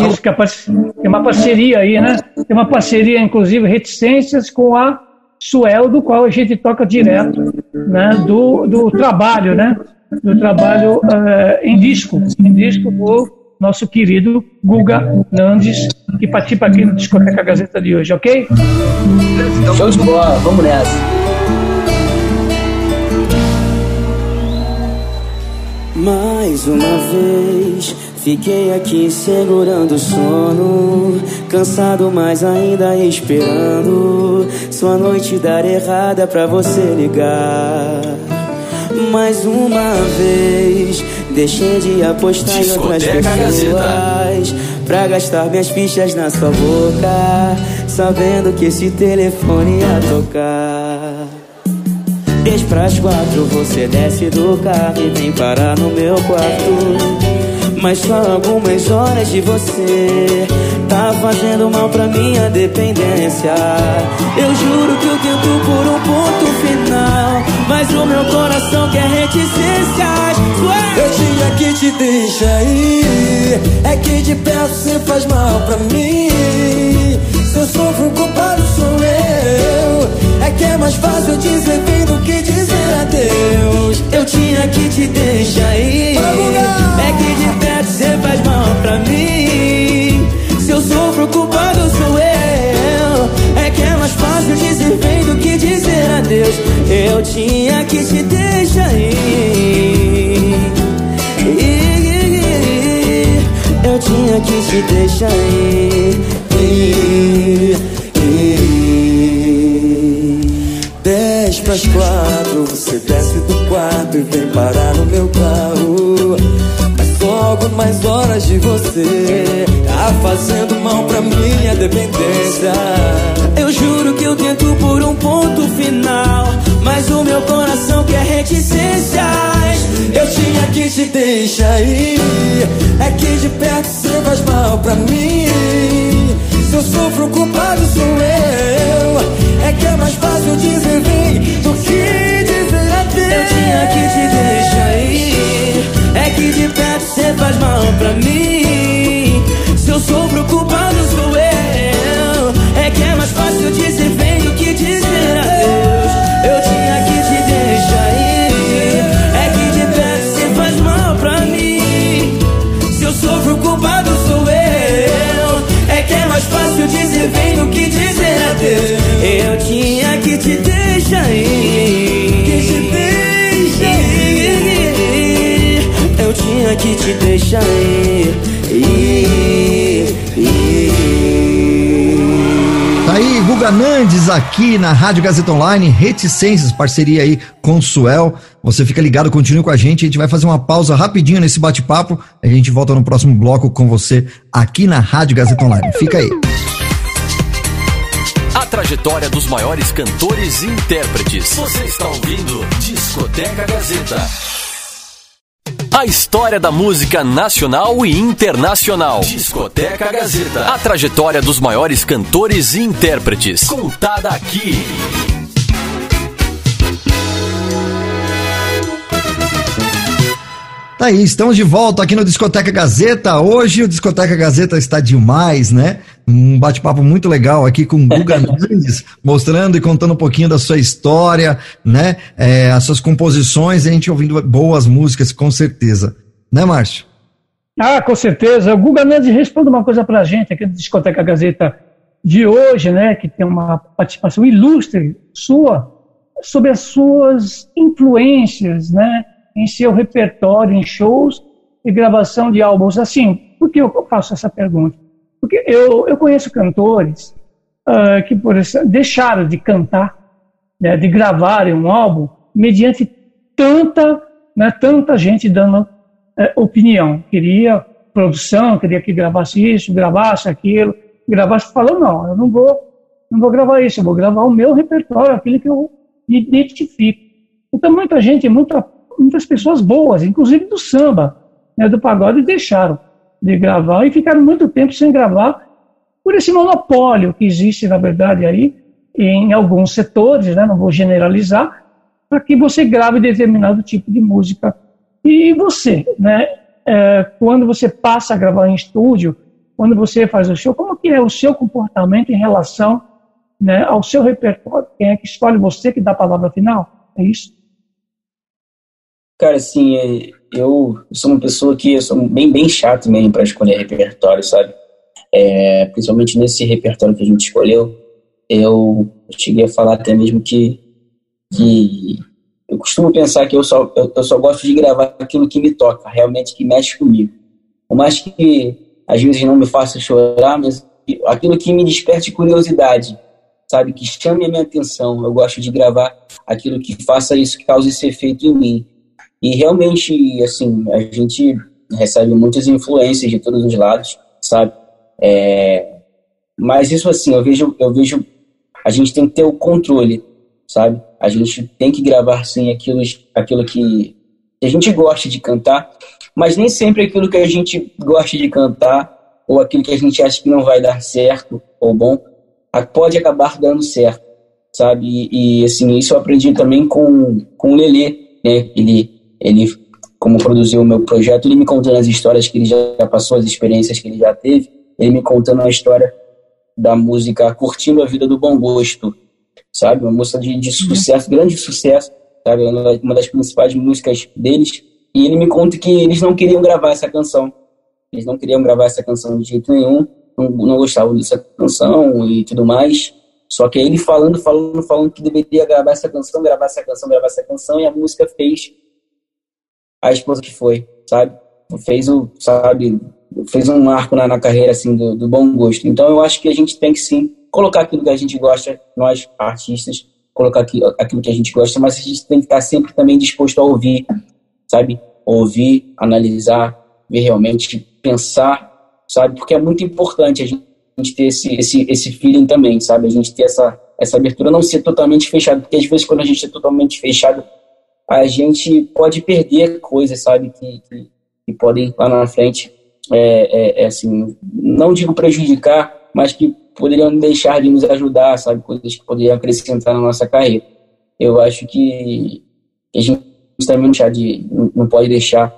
Isso, que é tem uma parceria aí, né? Tem uma parceria, inclusive, reticências com a Suel, do qual a gente toca direto, né? Do, do trabalho, né? do trabalho uh, em disco, em disco do nosso querido Guga Nandes, que participa aqui no Discoteca Gazeta de hoje, ok? Show de bola, vamos nessa. Mais uma vez Fiquei aqui segurando o sono, cansado, mas ainda esperando sua noite dar errada pra você ligar mais uma vez. Deixei de apostar em outras pessoas Pra gastar minhas fichas na sua boca Sabendo que esse telefone ia tocar Dez pras quatro. Você desce do carro e vem parar no meu quarto. Mas só algumas horas de você Tá fazendo mal pra minha dependência. Eu juro que eu tento por um ponto final Mas o meu coração quer reticências. Eu tinha que te deixar ir. É que de perto você faz mal pra mim Se eu sofro, o culpado sou eu. É que é mais fácil dizer bem do que dizer adeus. Eu tinha que te deixar ir. É que de perto você faz mal pra mim. Se eu sofro, o culpado sou eu. É que é mais fácil dizer bem do que dizer adeus. Eu tinha que te deixar ir. Eu tinha que te deixar ir. Dez pras quatro, você desce do quarto e vem parar no meu carro. Logo mais horas de você Tá fazendo mal pra minha dependência. Eu juro que eu tento por um ponto final Mas o meu coração quer reticências. Eu tinha que te deixar ir. É que de perto você faz mal pra mim Se eu sofro, o culpado sou eu. É que é mais fácil dizer vem do que dizer adeus. Eu tinha que te deixar ir. É que de perto você faz mal pra mim. Se eu sou preocupado sou eu. É que é mais fácil dizer vem do que dizer fácil dizer vem do que dizer adeus Eu tinha que te deixar ir Que te deixa ir eu tinha que te deixar ir, ir, ir. Tá aí, Guga Nandes aqui na Rádio Gazeta Online, Reticências, parceria aí com Suel. Você fica ligado, continue com a gente. A gente vai fazer uma pausa rapidinho nesse bate-papo. A gente volta no próximo bloco com você aqui na Rádio Gazeta Online. Fica aí. A trajetória dos maiores cantores e intérpretes. Você está ouvindo Discoteca Gazeta. A história da música nacional e internacional. Discoteca Gazeta. A trajetória dos maiores cantores e intérpretes. Contada aqui. Tá aí, estamos de volta aqui no Discoteca Gazeta. Hoje o Discoteca Gazeta está demais, né? Um bate-papo muito legal aqui com o Guga Nunes, mostrando e contando um pouquinho da sua história, né? É, as suas composições e a gente ouvindo boas músicas, com certeza. Né, Márcio? Ah, com certeza. O Guga Nunes responde uma coisa pra gente aqui no Discoteca Gazeta de hoje, né? Que tem uma participação ilustre sua sobre as suas influências, né? Em seu repertório, em shows e gravação de álbuns. Assim, por que eu faço essa pergunta? Porque eu, eu conheço cantores uh, que, por deixaram de cantar, né, de gravarem um álbum, mediante tanta, né, tanta gente dando uh, opinião. Queria produção, queria que gravasse isso, gravasse aquilo, gravasse, falou, não, eu não vou, não vou gravar isso, eu vou gravar o meu repertório, aquilo que eu identifico. Então, muita gente, muita muitas pessoas boas, inclusive do samba, né, do pagode, deixaram de gravar e ficaram muito tempo sem gravar por esse monopólio que existe, na verdade, aí em alguns setores, né, não vou generalizar, para que você grave determinado tipo de música. E você, né, é, quando você passa a gravar em estúdio, quando você faz o show, como que é o seu comportamento em relação né, ao seu repertório? Quem é que escolhe você que dá a palavra final? É isso? Cara, assim, é, eu sou uma pessoa que sou bem, bem chato mesmo para escolher repertório, sabe? É, principalmente nesse repertório que a gente escolheu, eu cheguei a falar até mesmo que, que eu costumo pensar que eu só, eu, eu só gosto de gravar aquilo que me toca, realmente que mexe comigo. Por mais que às vezes não me faça chorar, mas aquilo que me desperte curiosidade, sabe? Que chame a minha atenção. Eu gosto de gravar aquilo que faça isso, que cause esse efeito em mim. E realmente, assim, a gente recebe muitas influências de todos os lados, sabe? É, mas isso, assim, eu vejo, eu vejo, a gente tem que ter o controle, sabe? A gente tem que gravar, sim, aquilo, aquilo que a gente gosta de cantar, mas nem sempre aquilo que a gente gosta de cantar ou aquilo que a gente acha que não vai dar certo ou bom, pode acabar dando certo, sabe? E, e assim, isso eu aprendi também com, com o Lelê, né? Ele ele, como produziu o meu projeto, ele me contando as histórias que ele já passou, as experiências que ele já teve, ele me contando a história da música Curtindo a Vida do Bom Gosto, sabe? Uma música de, de sucesso, grande sucesso, sabe? Uma das principais músicas deles. E ele me conta que eles não queriam gravar essa canção. Eles não queriam gravar essa canção de jeito nenhum, não, não gostavam dessa canção e tudo mais. Só que ele falando, falando, falando que deveria gravar essa canção, gravar essa canção, gravar essa canção, e a música fez a esposa que foi, sabe? Fez o, sabe, fez um marco na, na carreira, assim, do, do bom gosto. Então, eu acho que a gente tem que, sim, colocar aquilo que a gente gosta, nós, artistas, colocar aquilo, aquilo que a gente gosta, mas a gente tem que estar sempre também disposto a ouvir, sabe? Ouvir, analisar, ver realmente, pensar, sabe? Porque é muito importante a gente ter esse, esse, esse feeling também, sabe? A gente ter essa, essa abertura, não ser totalmente fechado, porque às vezes quando a gente é totalmente fechado, a gente pode perder coisas, sabe, que, que, que podem lá na frente, é, é, é, assim, não digo prejudicar, mas que poderiam deixar de nos ajudar, sabe, coisas que poderiam acrescentar na nossa carreira. Eu acho que a gente também não, de, não pode deixar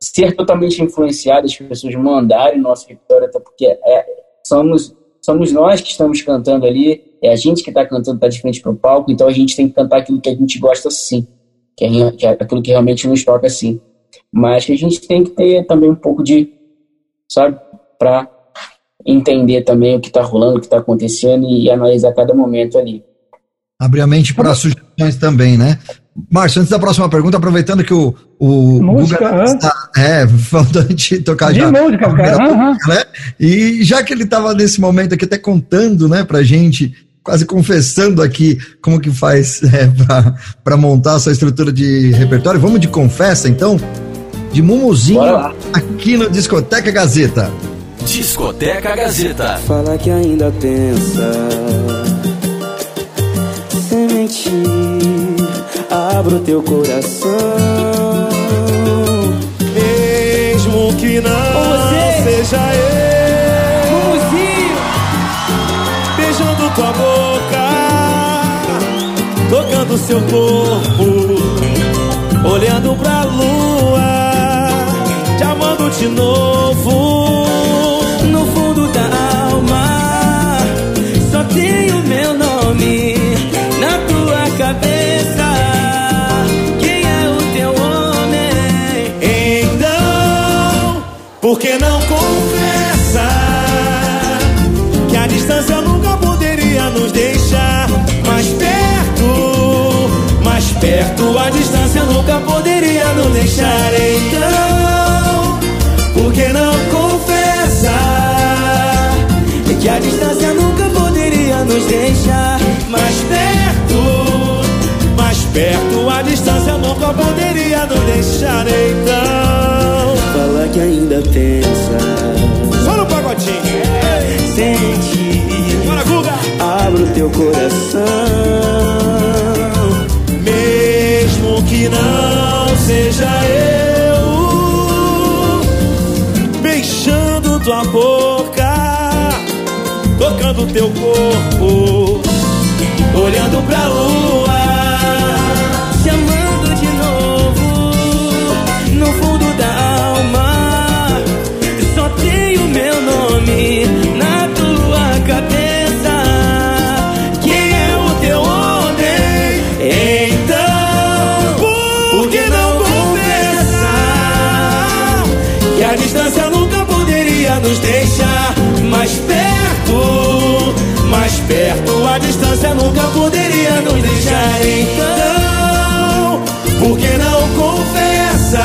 ser totalmente influenciado, as pessoas mandarem nosso repertório, até porque é, somos, somos nós que estamos cantando ali, é a gente que está cantando, está de frente para o palco, então a gente tem que cantar aquilo que a gente gosta sim que é, que é aquilo que realmente nos toca assim. Mas que a gente tem que ter também um pouco de, sabe, para entender também o que está rolando, o que está acontecendo e analisar cada momento ali. Abrir a mente para sugestões também, né? Márcio, antes da próxima pergunta, aproveitando que o, o música, Guga está, é, falando de tocar de já. música, cara. Uhum. Né? E já que ele estava nesse momento aqui até contando, né, pra gente quase confessando aqui como que faz é, para montar a sua estrutura de repertório. Vamos de confessa, então? De Mumuzinho aqui no Discoteca Gazeta. Discoteca Gazeta. Fala que ainda pensa Sente, abra o teu coração. Mesmo que não seja eu seu corpo, olhando pra lua, te amando de novo. no fundo da alma, só tem o meu nome na tua cabeça. Quem é o teu homem? Então, por que não deixar. Então, por que não confessa que a distância nunca poderia nos deixar mais perto? Mais perto, a distância nunca poderia nos deixar. Então, Fala que ainda pensa. só no pagodinho. Sente, Bora, Guga! abra o teu coração. Tocando teu corpo, olhando pra lua. Te amando de novo, no fundo da alma. Só tem o meu nome na tua cabeça. Quem é o teu homem? Então, por que não confessar que a distância nunca poderia nos deixar nos deixar. Então, por que não confessar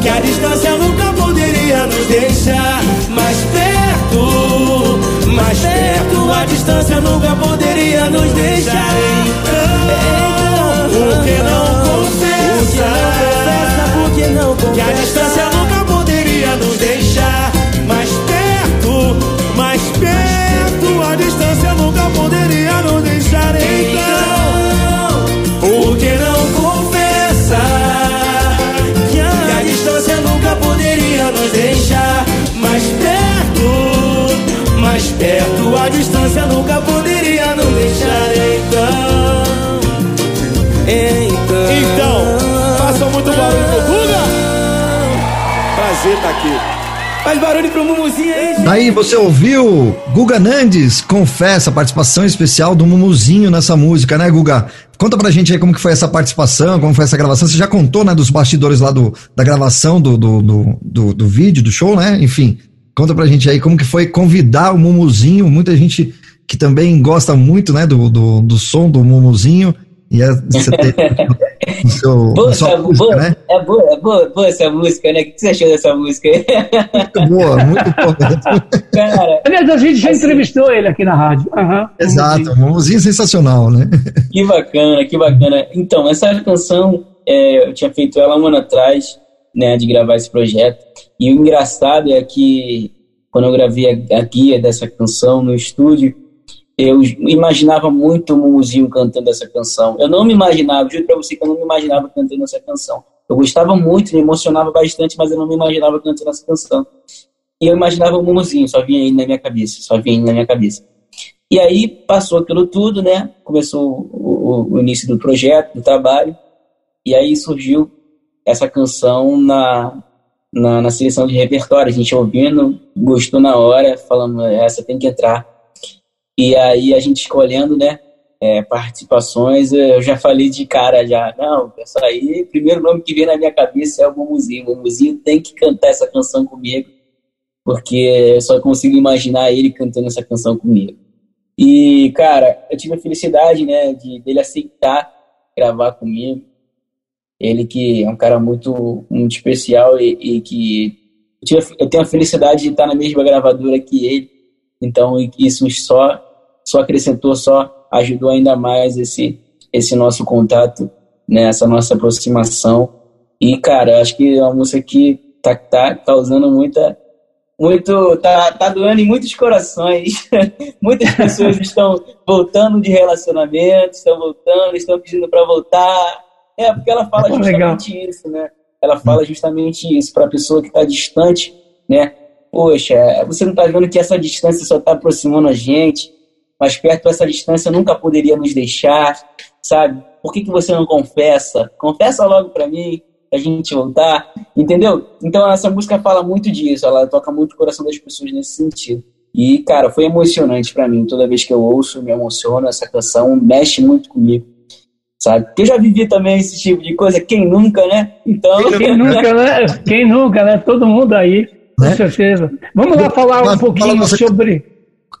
que a distância nunca poderia nos deixar mais perto? Mais perto, a distância nunca poderia nos deixar. A distância nunca poderia nos deixar então. Então, Então, façam muito barulho pro Guga. Prazer estar aqui. Faz barulho pro Mumuzinho aí, gente. Aí você ouviu Guga Nandes, confessa, a participação especial do Mumuzinho nessa música, né, Guga? Conta pra gente aí como que foi essa participação, como foi essa gravação. Você já contou, né, dos bastidores lá do, da gravação do, do, do, do, do vídeo, do show, né? Enfim, conta pra gente aí como que foi convidar o Mumuzinho. Muita gente que também gosta muito, né, do, do, do som do Mumuzinho. E é, você teve no seu, Boa, sua essa- música, boa, né? É boa, é boa, boa essa música, né? O que você achou dessa música? Muito boa, muito boa. Cara, Aliás, a gente já Assim. entrevistou ele aqui na rádio. Aham. Exato, um Mumuzinho sensacional, né? Que bacana, que bacana. Então, essa canção, é, eu tinha feito ela um ano atrás, né, de gravar esse projeto. E o engraçado é que quando eu gravei a, a guia dessa canção no estúdio, eu imaginava muito o Mumuzinho cantando essa canção. Eu não me imaginava, juro pra você que eu não me imaginava cantando essa canção. Eu gostava muito, me emocionava bastante, mas eu não me imaginava cantando essa canção. E eu imaginava o Mumuzinho, só vinha ele na minha cabeça, só vinha ele na minha cabeça. E aí passou aquilo tudo, né? Começou o, o- o início do projeto, do trabalho, e aí surgiu essa canção na, na, na seleção de repertório. A gente ouvindo, gostou na hora, falando, essa tem que entrar. E aí a gente escolhendo, né? é, participações, eu já falei de cara já, não, isso aí, o primeiro nome que vem na minha cabeça é o Mumuzinho. O Mumuzinho tem que cantar essa canção comigo, porque eu só consigo imaginar ele cantando essa canção comigo. E, cara, eu tive a felicidade, né, de dele aceitar gravar comigo. Ele que é um cara muito, muito especial e, e que eu, tenho a felicidade de estar na mesma gravadora que ele. Então, isso só, só acrescentou, só ajudou ainda mais esse, esse nosso contato, né, essa nossa aproximação. E, cara, acho que é uma música que tá, tá causando muita, muito tá, tá doendo em muitos corações. Muitas pessoas estão voltando de relacionamento, estão voltando, estão pedindo para voltar. É, porque ela fala justamente Legal. isso, né? Ela fala justamente isso para a pessoa que está distante, né? Poxa, você não está vendo que essa distância só está aproximando a gente, mas perto dessa distância nunca poderia nos deixar, sabe? Por que, que você não confessa? Confessa logo para mim, a gente voltar, entendeu? Então essa música fala muito disso, ela toca muito o coração das pessoas nesse sentido. E, cara, foi emocionante para mim. Toda vez que eu ouço, me emociona. Essa canção mexe muito comigo, sabe? Porque eu já vivi também esse tipo de coisa. Quem nunca, né? Então... Quem nunca, né? Quem nunca, né? Todo mundo aí, com né? certeza. Vamos lá falar um pouquinho sobre...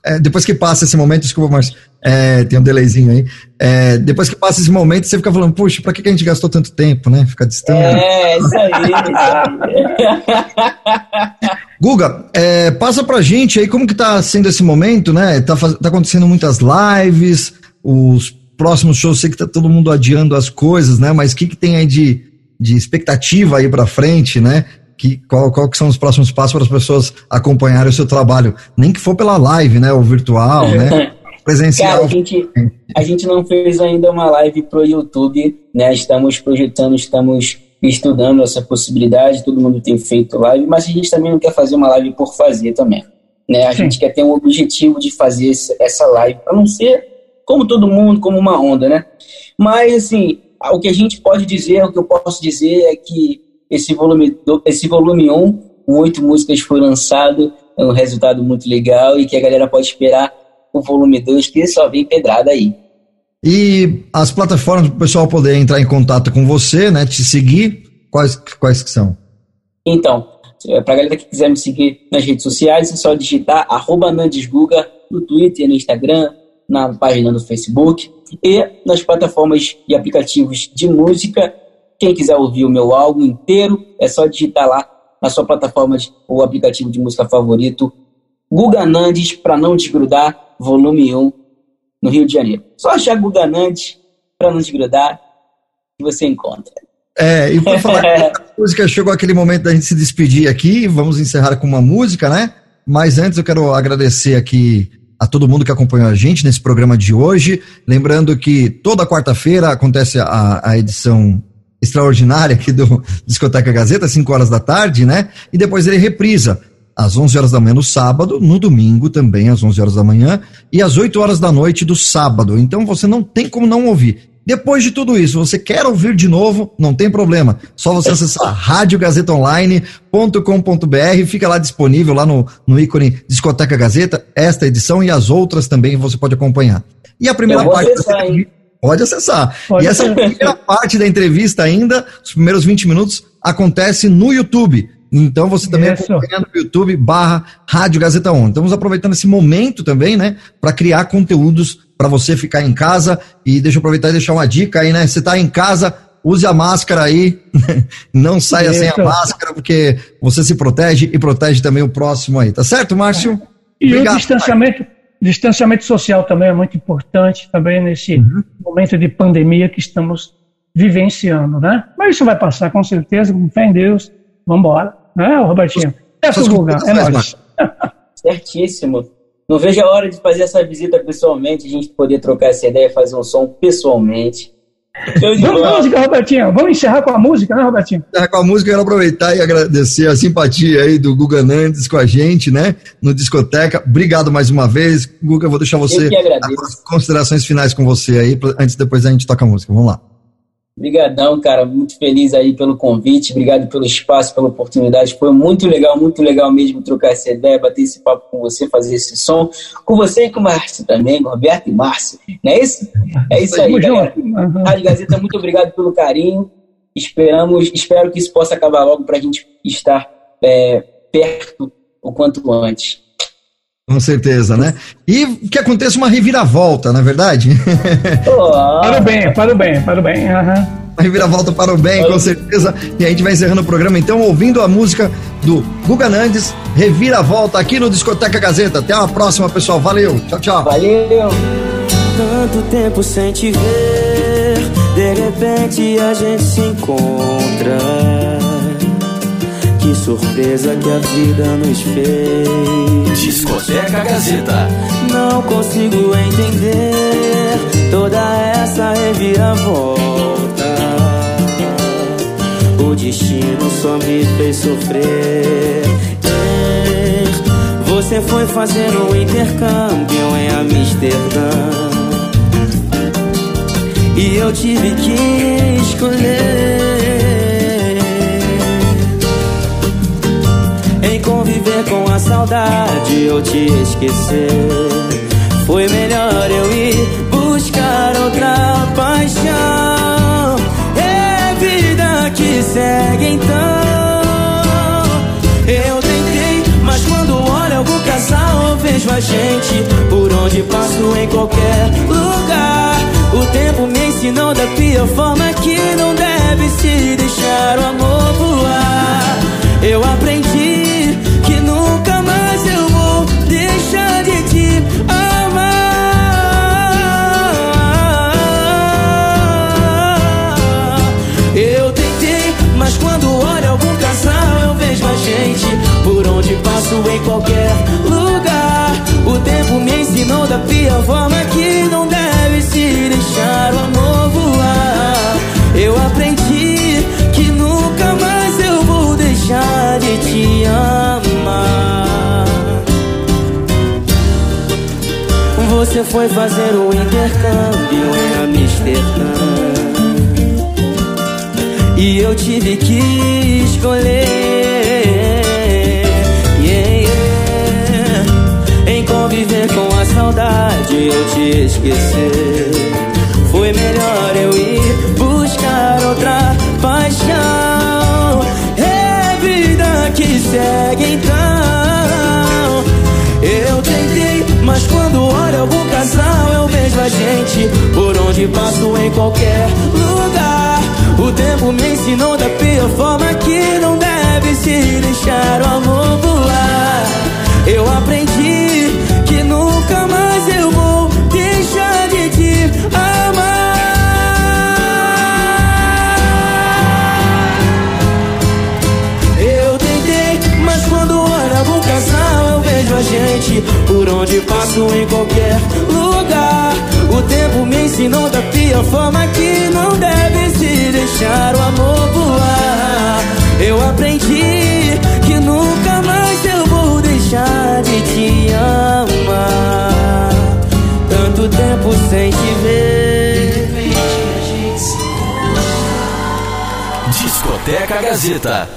É, depois que passa esse momento, desculpa, mas é, tem um delayzinho aí. É, depois que passa esse momento, você fica falando, puxa, pra que, que a gente gastou tanto tempo, né? Ficar distante. É, isso aí. Guga, é, passa pra gente aí como que tá sendo esse momento, né? Tá, tá acontecendo muitas lives, os próximos shows, sei que tá todo mundo adiando as coisas, né? Mas o que, que tem aí de, de expectativa aí pra frente, né? que, qual, qual que são os próximos passos para as pessoas acompanharem o seu trabalho? Nem que for pela live, né? Ou virtual, né? Presencial. Cara, a gente, a gente não fez ainda uma live pro YouTube, né? Estamos projetando, estamos estudando essa possibilidade, todo mundo tem feito live, mas a gente também não quer fazer uma live por fazer também. Né? A Sim. gente quer ter um objetivo de fazer essa live, para não ser como todo mundo, como uma onda, né? Mas, assim, o que a gente pode dizer, o que eu posso dizer é que esse volume, esse volume 1, com oito músicas, foi lançado, é um resultado muito legal e que a galera pode esperar o volume 2, que só vem pedrada aí. E as plataformas para o pessoal poder entrar em contato com você, né, te seguir, quais, quais que são? Então, para a galera que quiser me seguir nas redes sociais, é só digitar arroba Nandesguga no Twitter, no Instagram, na página do Facebook e nas plataformas e aplicativos de música quem quiser ouvir o meu álbum inteiro, é só digitar lá na sua plataforma ou aplicativo de música favorito, Guga Nandes, para não desgrudar, volume 1, no Rio de Janeiro. Só achar Guga Nandes, para não desgrudar, que você encontra. É, e para falar a música, chegou aquele momento da gente se despedir aqui, vamos encerrar com uma música, né? Mas antes eu quero agradecer aqui a todo mundo que acompanhou a gente nesse programa de hoje. Lembrando que toda quarta-feira acontece a, a edição extraordinária aqui do Discoteca Gazeta, 5 horas da tarde, né? E depois ele reprisa às 11 horas da manhã no sábado, no domingo também às 11 horas da manhã e às 8 horas da noite do sábado. Então você não tem como não ouvir. Depois de tudo isso, você quer ouvir de novo, não tem problema. Só você acessar radiogazetaonline.com.br, fica lá disponível lá no, no ícone Discoteca Gazeta, esta edição e as outras também você pode acompanhar. E a primeira parte. Acessar, Pode acessar. Pode e essa primeira parte da entrevista ainda, os primeiros 20 minutos, acontece no YouTube. Então você também Isso. acompanha no YouTube barra Rádio Gazeta On. Estamos aproveitando esse momento também, né, para criar conteúdos para você ficar em casa. E deixa eu aproveitar e deixar uma dica aí, né? Você está em casa, use a máscara aí, não saia Isso. sem a máscara, porque você se protege e protege também o próximo aí. Tá certo, Márcio? E Obrigado, o distanciamento, pai. Distanciamento social também é muito importante também nesse uhum. momento de pandemia que estamos vivenciando, né? Mas isso vai passar com certeza, com fé em Deus. Vamos embora, né, Robertinho? Peço o lugar, é nóis. Certíssimo. Não vejo a hora de fazer essa visita pessoalmente, a gente poder trocar essa ideia, fazer um som pessoalmente. Vamos com música, Robertinho. Vamos encerrar com a música, né, Robertinho? Encerrar com a música, eu quero aproveitar e agradecer a simpatia aí do Guga Nandes com a gente, né? No Discoteca. Obrigado mais uma vez. Guga, eu vou deixar você as considerações finais com você aí, antes depois a gente toca a música. Vamos lá. Obrigadão, cara. Muito feliz aí pelo convite. Obrigado pelo espaço, pela oportunidade. Foi muito legal, muito legal mesmo trocar essa ideia, bater esse papo com você, fazer esse som. Com você e com o Márcio também, com o Roberto e Márcio. Não é isso? É isso aí, galera. Rádio Gazeta, muito obrigado pelo carinho. Esperamos, espero que isso possa acabar logo para a gente estar é, perto o quanto antes. Com certeza, né? E que aconteça uma reviravolta, na é verdade? para o bem, para o bem, para o bem. Uhum. Uma reviravolta para o bem, com certeza. E a gente vai encerrando o programa, então, ouvindo a música do Guga Nandes, Reviravolta, aqui no Discoteca Gazeta. Até a próxima, pessoal. Valeu. Tchau, tchau. Valeu. Tanto tempo sem te ver, de repente a gente se encontra Que surpresa que a vida nos fez. Discoteca Gazeta. Não consigo entender toda essa reviravolta. O destino só me fez sofrer. Você foi fazer um intercâmbio em Amsterdã. E eu tive que escolher Em conviver com a saudade ou te esquecer. Foi melhor eu ir buscar outra paixão. É vida que segue então. Eu tentei, mas quando olho algum casal eu vejo a gente Por onde passo em qualquer lugar. O tempo me ensinou da pior forma que não deve se deixar o amor voar. Eu aprendi mas quando olho algum casal eu vejo a gente por onde passo em qualquer lugar. O tempo me ensinou da pior forma que não deve se deixar o amor voar. Eu aprendi que nunca mais eu vou deixar de te amar. Você foi fazer o intercâmbio em Amsterdã. E eu tive que escolher. Yeah, yeah. Em conviver com a saudade, eu te esquecer. Foi melhor eu ir buscar outra paixão. É vida que segue então. Eu tentei, mas quando olho algum casal, eu vejo a gente por onde passo em qualquer lugar. O tempo me ensinou da pior forma que não deve se deixar o amor voar. Eu aprendi que nunca mais gente por onde passo em qualquer lugar. O tempo me ensinou da pior forma que não deve se deixar o amor voar. Eu aprendi que nunca mais eu vou deixar de te amar. Tanto tempo sem te ver. Discoteca Gazeta.